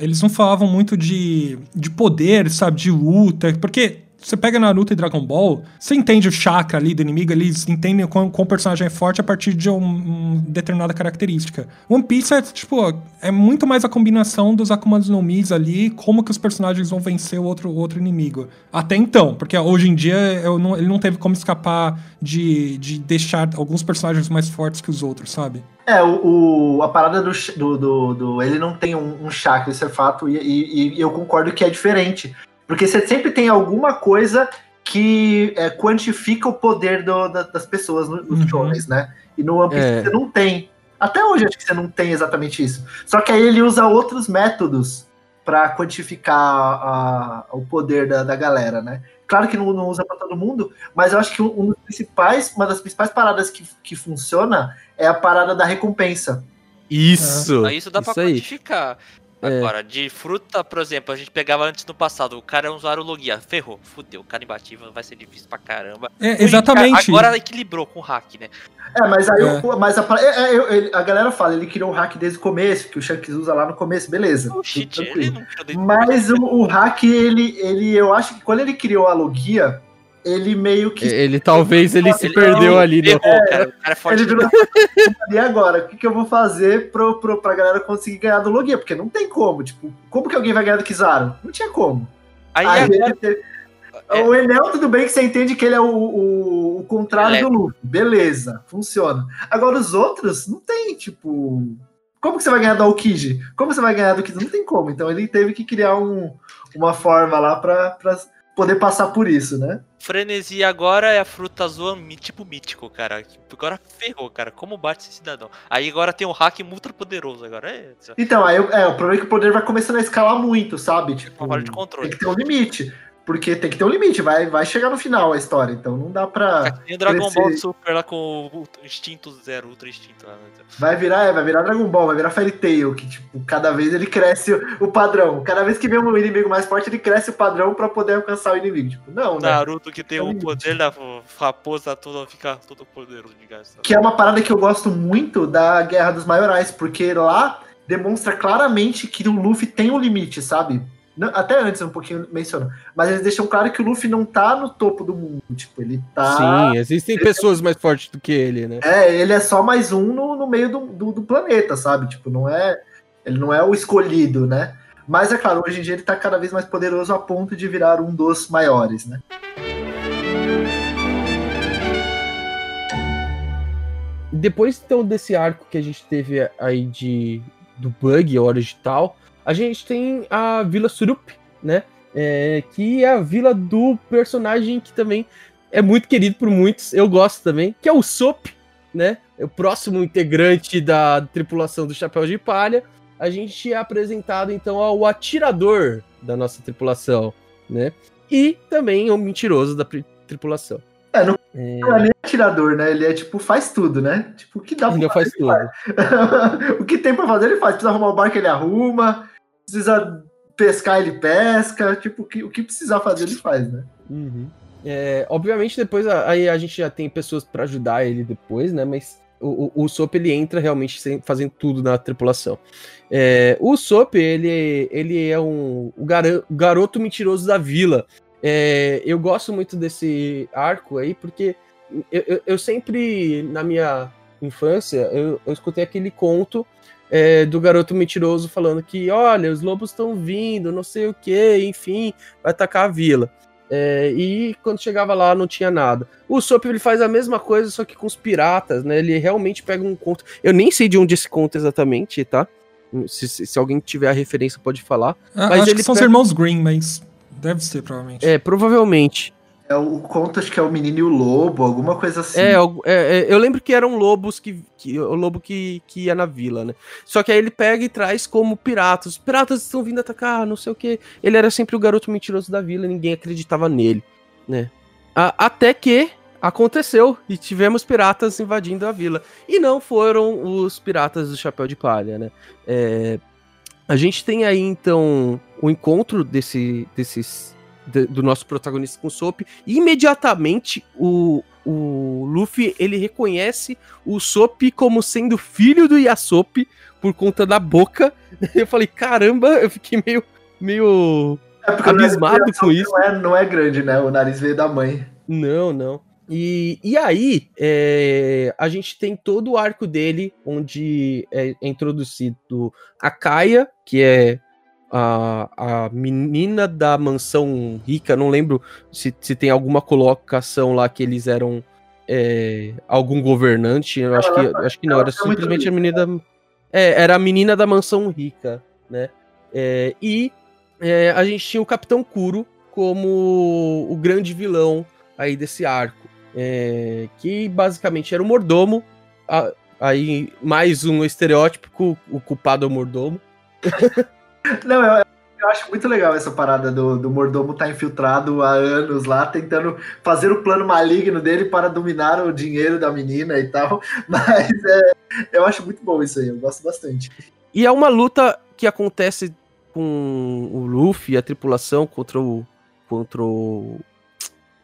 eles não falavam muito de, de poder, sabe, de luta, porque você pega Naruto e Dragon Ball, você entende o chakra ali do inimigo, eles entendem como, o personagem é forte a partir de uma um determinada característica. One Piece é, tipo, é muito mais a combinação dos Akuma no Mis ali, como que os personagens vão vencer o outro, outro inimigo. Até então, porque hoje em dia não, ele não teve como escapar de, de deixar alguns personagens mais fortes que os outros, sabe? É, o, o a parada do, do, do, do, Ele não tem um, um chakra, isso é fato, e, e, e eu concordo que é diferente. Porque você sempre tem alguma coisa que é, quantifica o poder do, da, das pessoas nos uhum. jovens, né? E no One Piece é. você não tem. Até hoje acho que você não tem exatamente isso. Só que aí ele usa outros métodos para quantificar a- o poder da, da galera, né? Claro que não, não usa para todo mundo, mas eu acho que um dos principais, uma das principais paradas que, que funciona é a parada da recompensa. Isso. Aí isso dá pra aí. quantificar. É. Agora, de fruta, por exemplo, a gente pegava antes no passado, o cara é um usuário logia, ferrou, fudeu, o cara imbatível vai ser difícil pra caramba. É, exatamente. Agora equilibrou com o hack, né? É, mas aí É. o- mas a, é, é, eu- ele- a galera fala, ele criou o hack desde o começo, que o Shanks usa lá no começo, beleza. O tudo shit, tranquilo. ele não desde o Mas o, o hack, ele, ele, eu acho que quando ele criou a logia, ele meio que. Ele talvez ele se Ele perdeu não- ali, né? Cara, o cara é forte Ele virou. e agora? O que, que eu vou fazer pro, pro, pra galera conseguir ganhar do logia? Porque não tem como. Tipo, como que alguém vai ganhar do Kizaru? Não tinha como. Aí, Aí agora, ele teve- É. O Enel, tudo bem que você entende que ele é o, o, o contrário é- do Luffy. Beleza, funciona. Agora os outros, não tem, tipo. Como que você vai ganhar do Aokiji? Como você vai ganhar do Kizaru? Não tem como. Então ele teve que criar um, uma forma lá pra, pra poder passar por isso, né? frenesi agora é a fruta zoa tipo mítico, cara. Agora ferrou, cara. Como bate esse cidadão? Aí agora tem o hack ultra poderoso agora. É, Então, aí é, o problema é que o poder vai começando a escalar muito, sabe? é Tipo, falha de tem controle. que ter um limite. Porque tem que ter um limite, vai, vai chegar no final a história. Então não dá pra. Tem Dragon crescer. Ball Super lá com o instinto zero, ultra instinto. lá, né? Vai virar, é, vai virar Dragon Ball, vai virar Fairy Tail, que tipo, cada vez ele cresce o, padrão. Cada vez que vem um inimigo mais forte, ele cresce o padrão pra poder alcançar o inimigo. Tipo, não, né? Naruto que tem É o limite. poder da raposa toda, fica todo poderoso de gás. Que é uma parada que eu gosto muito da Guerra dos Maiorais, porque lá demonstra claramente que o Luffy tem um limite, sabe? Até antes um pouquinho menciono. Mas eles deixam claro que o Luffy não tá no topo do mundo. Tipo, ele tá. Sim, existem pessoas mais fortes do que ele, né? É, ele é só mais um no, no meio do, do, do planeta, sabe? Tipo, não é. Ele não é o escolhido, né? Mas é claro, hoje em dia ele tá cada vez mais poderoso a ponto de virar um dos maiores, né? Depois então desse arco que a gente teve aí de do Bug, hora de tal, a gente tem a Vila Surup, né? É, que é a vila do personagem que também é muito querido por muitos, eu gosto também, que é o Sop, né? É o próximo integrante da tripulação do Chapéu de Palha. A gente é apresentado então ao atirador da nossa tripulação, né? E também o mentiroso da tripulação. É, não- É, é atirador, né? Ele é tipo, faz tudo, né? Tipo, o que dá pra faz tudo. (laughs) o que tem pra fazer, ele faz. Precisa arrumar o barco, ele arruma. Precisa pescar, ele pesca. Tipo, o que, o que precisar fazer, ele faz, né? Uhum. É, obviamente, depois aí a gente já tem pessoas pra ajudar ele depois, né? Mas o, o, o Sop ele entra realmente sem- fazendo tudo na tripulação. É, o Sop, ele, ele é um, o gara- o garoto mentiroso da vila. É, eu gosto muito desse arco aí, porque eu, eu, eu sempre, na minha infância, eu, eu escutei aquele conto é, do garoto mentiroso falando que, olha, os lobos estão vindo, não sei o que, enfim, vai atacar a vila. É, e quando chegava lá não tinha nada. O Sop ele faz a mesma coisa, só que com os piratas, né? Ele realmente pega um conto. Eu nem sei de onde esse conto exatamente, tá? Se, se, se alguém tiver a referência, pode falar. Ah, Mas acho que são os pega- irmãos Green, mas deve ser, provavelmente. É, provavelmente. É o, conto, acho que é o menino e o lobo, alguma coisa assim. É, é, é, eu lembro que eram lobos que, que o lobo que, que ia na vila, né? Só que aí ele pega e traz como piratas. Os piratas estão vindo atacar, não sei o que. Ele era sempre o garoto mentiroso da vila, ninguém acreditava nele, né? A- até que aconteceu e tivemos piratas invadindo a vila. E não foram os piratas do chapéu de palha, né? É, a gente tem aí então o encontro desse, desses de- do nosso protagonista com o Soap e imediatamente o, o Luffy ele reconhece o Soap como sendo filho do Yasop por conta da boca. (laughs) Eu falei, caramba, eu fiquei meio meio É abismado com isso. Não é, não é grande, né? O nariz veio da mãe. Não, não. E, e aí, é, a gente tem todo o arco dele, onde é introduzido a Kaia, que é a, a menina da mansão rica. Não lembro se, se tem alguma colocação lá que eles eram é, algum governante. Eu acho que, acho que não, era simplesmente a menina da. É, era a menina da mansão rica, né? É, e é, a gente tinha o Capitão Kuro como o grande vilão aí desse arco. é, que basicamente era o mordomo. a- aí, mais um estereótipo, o culpado é o mordomo. (laughs) Não, é, eu acho muito legal essa parada do, do mordomo tá infiltrado há anos lá, tentando fazer o plano maligno dele para dominar o dinheiro da menina e tal. (laughs) Mas é, eu acho muito bom isso aí, eu gosto bastante. E é uma luta que acontece com o Luffy a tripulação contra o. contra o.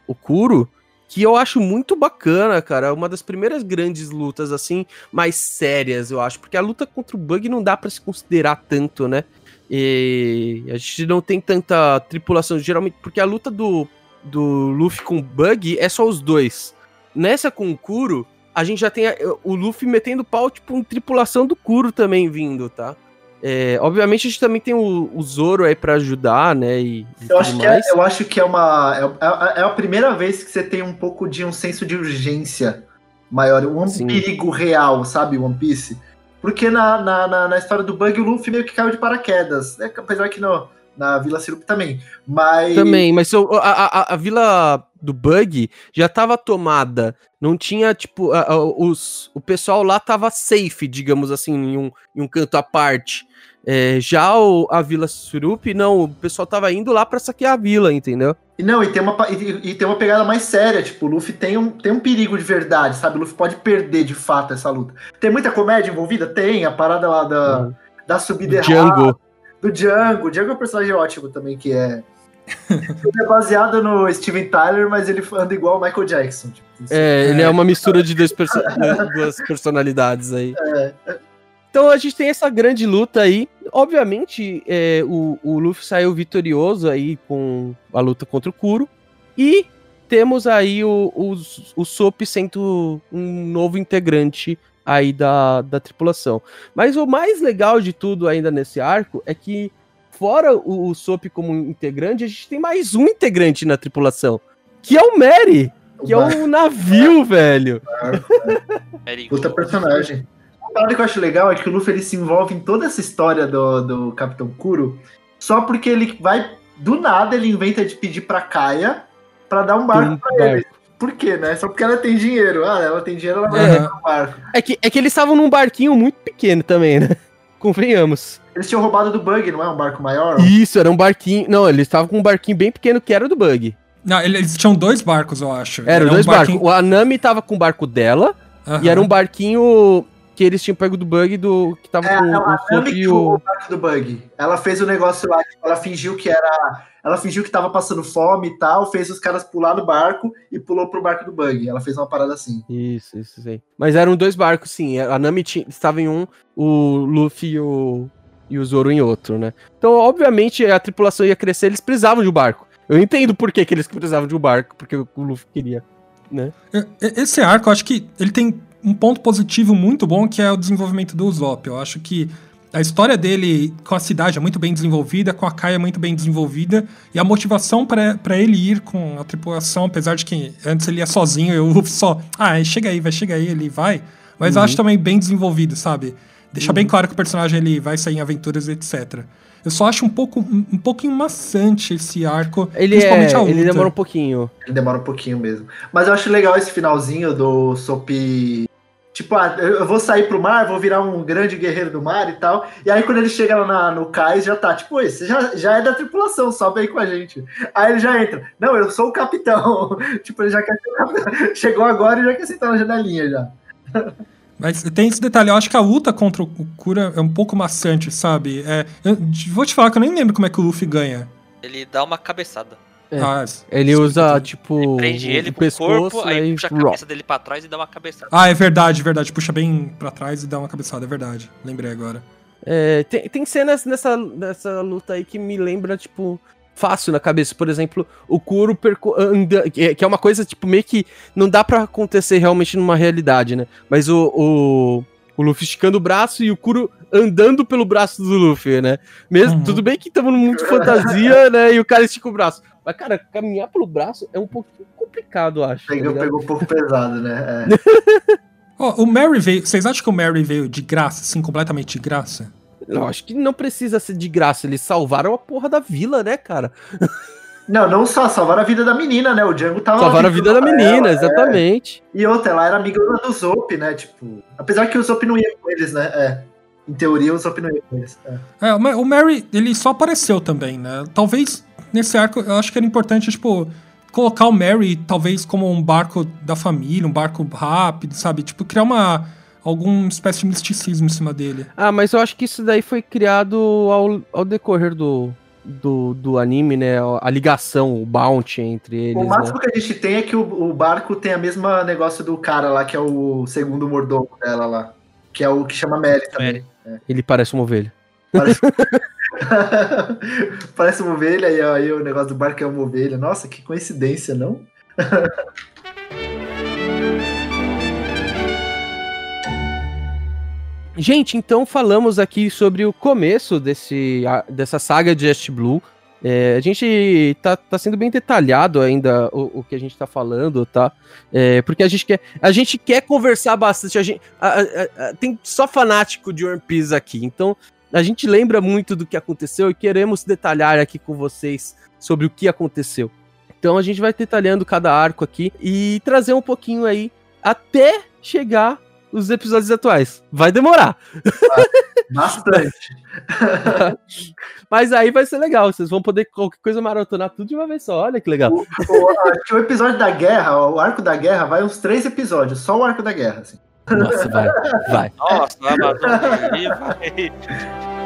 o Kuro que eu acho muito bacana, cara. É uma das primeiras grandes lutas, assim, mais sérias, eu acho. Porque a luta contra o Bug não dá para se considerar tanto, né? E a gente não tem tanta tripulação, geralmente. Porque a luta do, do Luffy com o Bug é só os dois. Nessa com o Kuro, a gente já tem a, o Luffy metendo pau, tipo, em tripulação do Kuro também vindo, tá? É, obviamente a gente também tem o, o Zoro aí para ajudar, né? E, eu, acho que é, eu acho que é uma. É, é, é, a primeira vez que você tem um pouco de um senso de urgência maior, um Sim. perigo real, sabe, One Piece? Porque na, na, na, na, história do Bug, o Luffy meio que caiu de paraquedas. Né? Apesar que no, na Vila Sirup também. Mas. Também, mas a, a, a Vila do Bug já tava tomada. Não tinha, tipo, a, os, o pessoal lá tava safe, digamos assim, em um, em um canto à parte. É, já o, a Vila Surup, não, o pessoal tava indo lá para saquear a vila, entendeu? Não, e tem, uma, e, e, tem uma pegada mais séria, tipo, o Luffy tem um, tem um perigo de verdade, sabe? O Luffy pode perder de fato essa luta. Tem muita comédia envolvida? Tem, a parada lá da, uhum. da subida errada. Django. Do Django. O Django é um personagem ótimo também, que é. ele é baseado no Steven Tyler, mas ele anda igual o Michael Jackson. Tipo, é, ele é uma mistura de duas, perso (laughs) duas personalidades aí. É. Então a gente tem essa grande luta aí. Obviamente, é, o, o Luffy saiu vitorioso aí com a luta contra o Kuro. E temos aí o, o, o Sop sendo um novo integrante aí da, da tripulação. Mas o mais legal de tudo ainda nesse arco é que, fora o, o Sop como integrante, a gente tem mais um integrante na tripulação, que é o Mary, que o é um navio, velho. Puta personagem. O parada que eu acho legal é que o Luffy ele se envolve em toda essa história do, do Capitão Kuro só porque ele vai, do nada, ele inventa de pedir pra Kaia pra dar um barco um pra barco. ele. Por quê, né? Só porque ela tem dinheiro. Ah, ela tem dinheiro, ela vai uhum. um barco. É que, é que eles estavam num barquinho muito pequeno também, né? (laughs) Convenhamos. Eles tinham roubado do Bug, não é? Um barco maior? Isso, era um barquinho. Não, eles estavam com um barquinho bem pequeno que era do Bug. Não, eles tinham dois barcos, eu acho. Eram era dois um barquinho... barcos. A Nami tava com o barco dela uhum. e era um barquinho que eles tinham pego do bug do. que tava é, com ela, o Soap e o. do bug. Ela fez o negócio lá, ela fingiu que era. Ela fingiu que tava passando fome e tal, fez os caras pular no barco e pulou pro barco do bug. Ela fez uma parada assim. Isso, isso, sim. Mas eram dois barcos, sim. A Nami tinha, estava em um, o Luffy e o, e o Zoro em outro, né? Então, obviamente, a tripulação ia crescer, eles precisavam de um barco. Eu entendo por que, que eles precisavam de um barco, porque o Luffy queria, né? Esse arco, eu acho que ele tem um ponto positivo muito bom que é o desenvolvimento do Usopp. Eu acho que a história dele com a cidade é muito bem desenvolvida, com a Kaia é muito bem desenvolvida, e a motivação para ele ir com a tripulação, apesar de que antes ele ia sozinho, eu (laughs) só, ah, chega aí, vai, chega aí, ele vai. Mas uhum. eu acho também bem desenvolvido, sabe? Deixa uhum. bem claro que o personagem ele vai sair em aventuras, etc. Eu só acho um pouco um, pouquinho maçante esse arco, ele principalmente é, a luta. Ele demora um pouquinho. Ele demora um pouquinho mesmo. Mas eu acho legal esse finalzinho do Sop Tipo, ah, eu vou sair pro mar, vou virar um grande guerreiro do mar e tal. E aí, quando ele chega lá na, no cais, já tá, tipo, esse já, já é da tripulação, sobe aí com a gente. Aí ele já entra. Não, eu sou o capitão. (laughs) tipo, ele já quer ser o capitão. (laughs) Chegou agora e já quer sentar na janelinha já. (laughs) Mas tem esse detalhe, eu acho que a luta contra o Kura é um pouco maçante, sabe? É, vou te falar que eu nem lembro como é que o Luffy ganha. Ele dá uma cabeçada. É. Ah, ele usa, tipo. Ele prende ele com o corpo, aí puxa a cabeça dele pra trás e dá uma cabeçada. Ah, é verdade, verdade. Puxa bem pra trás e dá uma cabeçada, é verdade. Lembrei agora. É, tem, tem cenas nessa, nessa luta aí que me lembra, tipo, fácil na cabeça. Por exemplo, o Kuro anda, que é uma coisa, tipo, meio que não dá para acontecer realmente numa realidade, né? Mas o, o, o Luffy esticando o braço e o Kuro andando pelo braço do Luffy, né? Mesmo, uhum. tudo bem que estamos no mundo de fantasia, (laughs) né? E o cara estica o braço. Mas, cara, caminhar pelo braço é um pouquinho complicado, acho. Tá pegou, tá pegou um pouco pesado, né? É. (laughs) oh, o Mary veio. Vocês acham que o Mary veio de graça, assim, completamente de graça? Eu acho que não precisa ser de graça. Eles salvaram a porra da vila, né, cara? Não, não só, salvaram a vida da menina, né? O Django tava. Salvaram a vida da menina, ela, é. exatamente. É. E outra, ela era amiga do Zop, né? Tipo. Apesar que o Zop não ia com eles, né? É. em teoria, os opiniões. É. É, o Mary, ele só apareceu também, né? Talvez nesse arco, eu acho que era importante, tipo, colocar o Mary, talvez, como um barco da família, um barco rápido, sabe? Tipo, criar uma. Alguma espécie de misticismo em cima dele. Ah, mas eu acho que isso daí foi criado ao, ao decorrer do, do, do anime, né? A ligação, o bounty entre eles. O máximo né? que a gente tem é que o, o barco tem a mesma negócio do cara lá, que é o segundo mordomo dela lá. Que é o que chama Mary também. Mary. É. Ele parece uma ovelha. Parece... (laughs) parece uma ovelha e aí o negócio do barco é uma ovelha. Nossa, que coincidência, não? (laughs) Gente, então falamos aqui sobre o começo desse, dessa saga de Est Blue. É, a gente tá, tá sendo bem detalhado ainda o, o que a gente tá falando, tá? É, porque a gente quer, a gente quer conversar bastante. A gente, a, a, a, tem só fanático de One Piece aqui, então a gente lembra muito do que aconteceu e queremos detalhar aqui com vocês sobre o que aconteceu. Então a gente vai detalhando cada arco aqui e trazer um pouquinho aí até chegar os episódios atuais. Vai demorar. Bastante. (laughs) Mas aí vai ser legal. Vocês vão poder qualquer coisa maratonar tudo de uma vez só. Olha que legal. O, o, o episódio da guerra, o arco da guerra, vai uns três episódios. Só o arco da guerra. Assim. Nossa, vai. Vai. Nossa, vai. (laughs)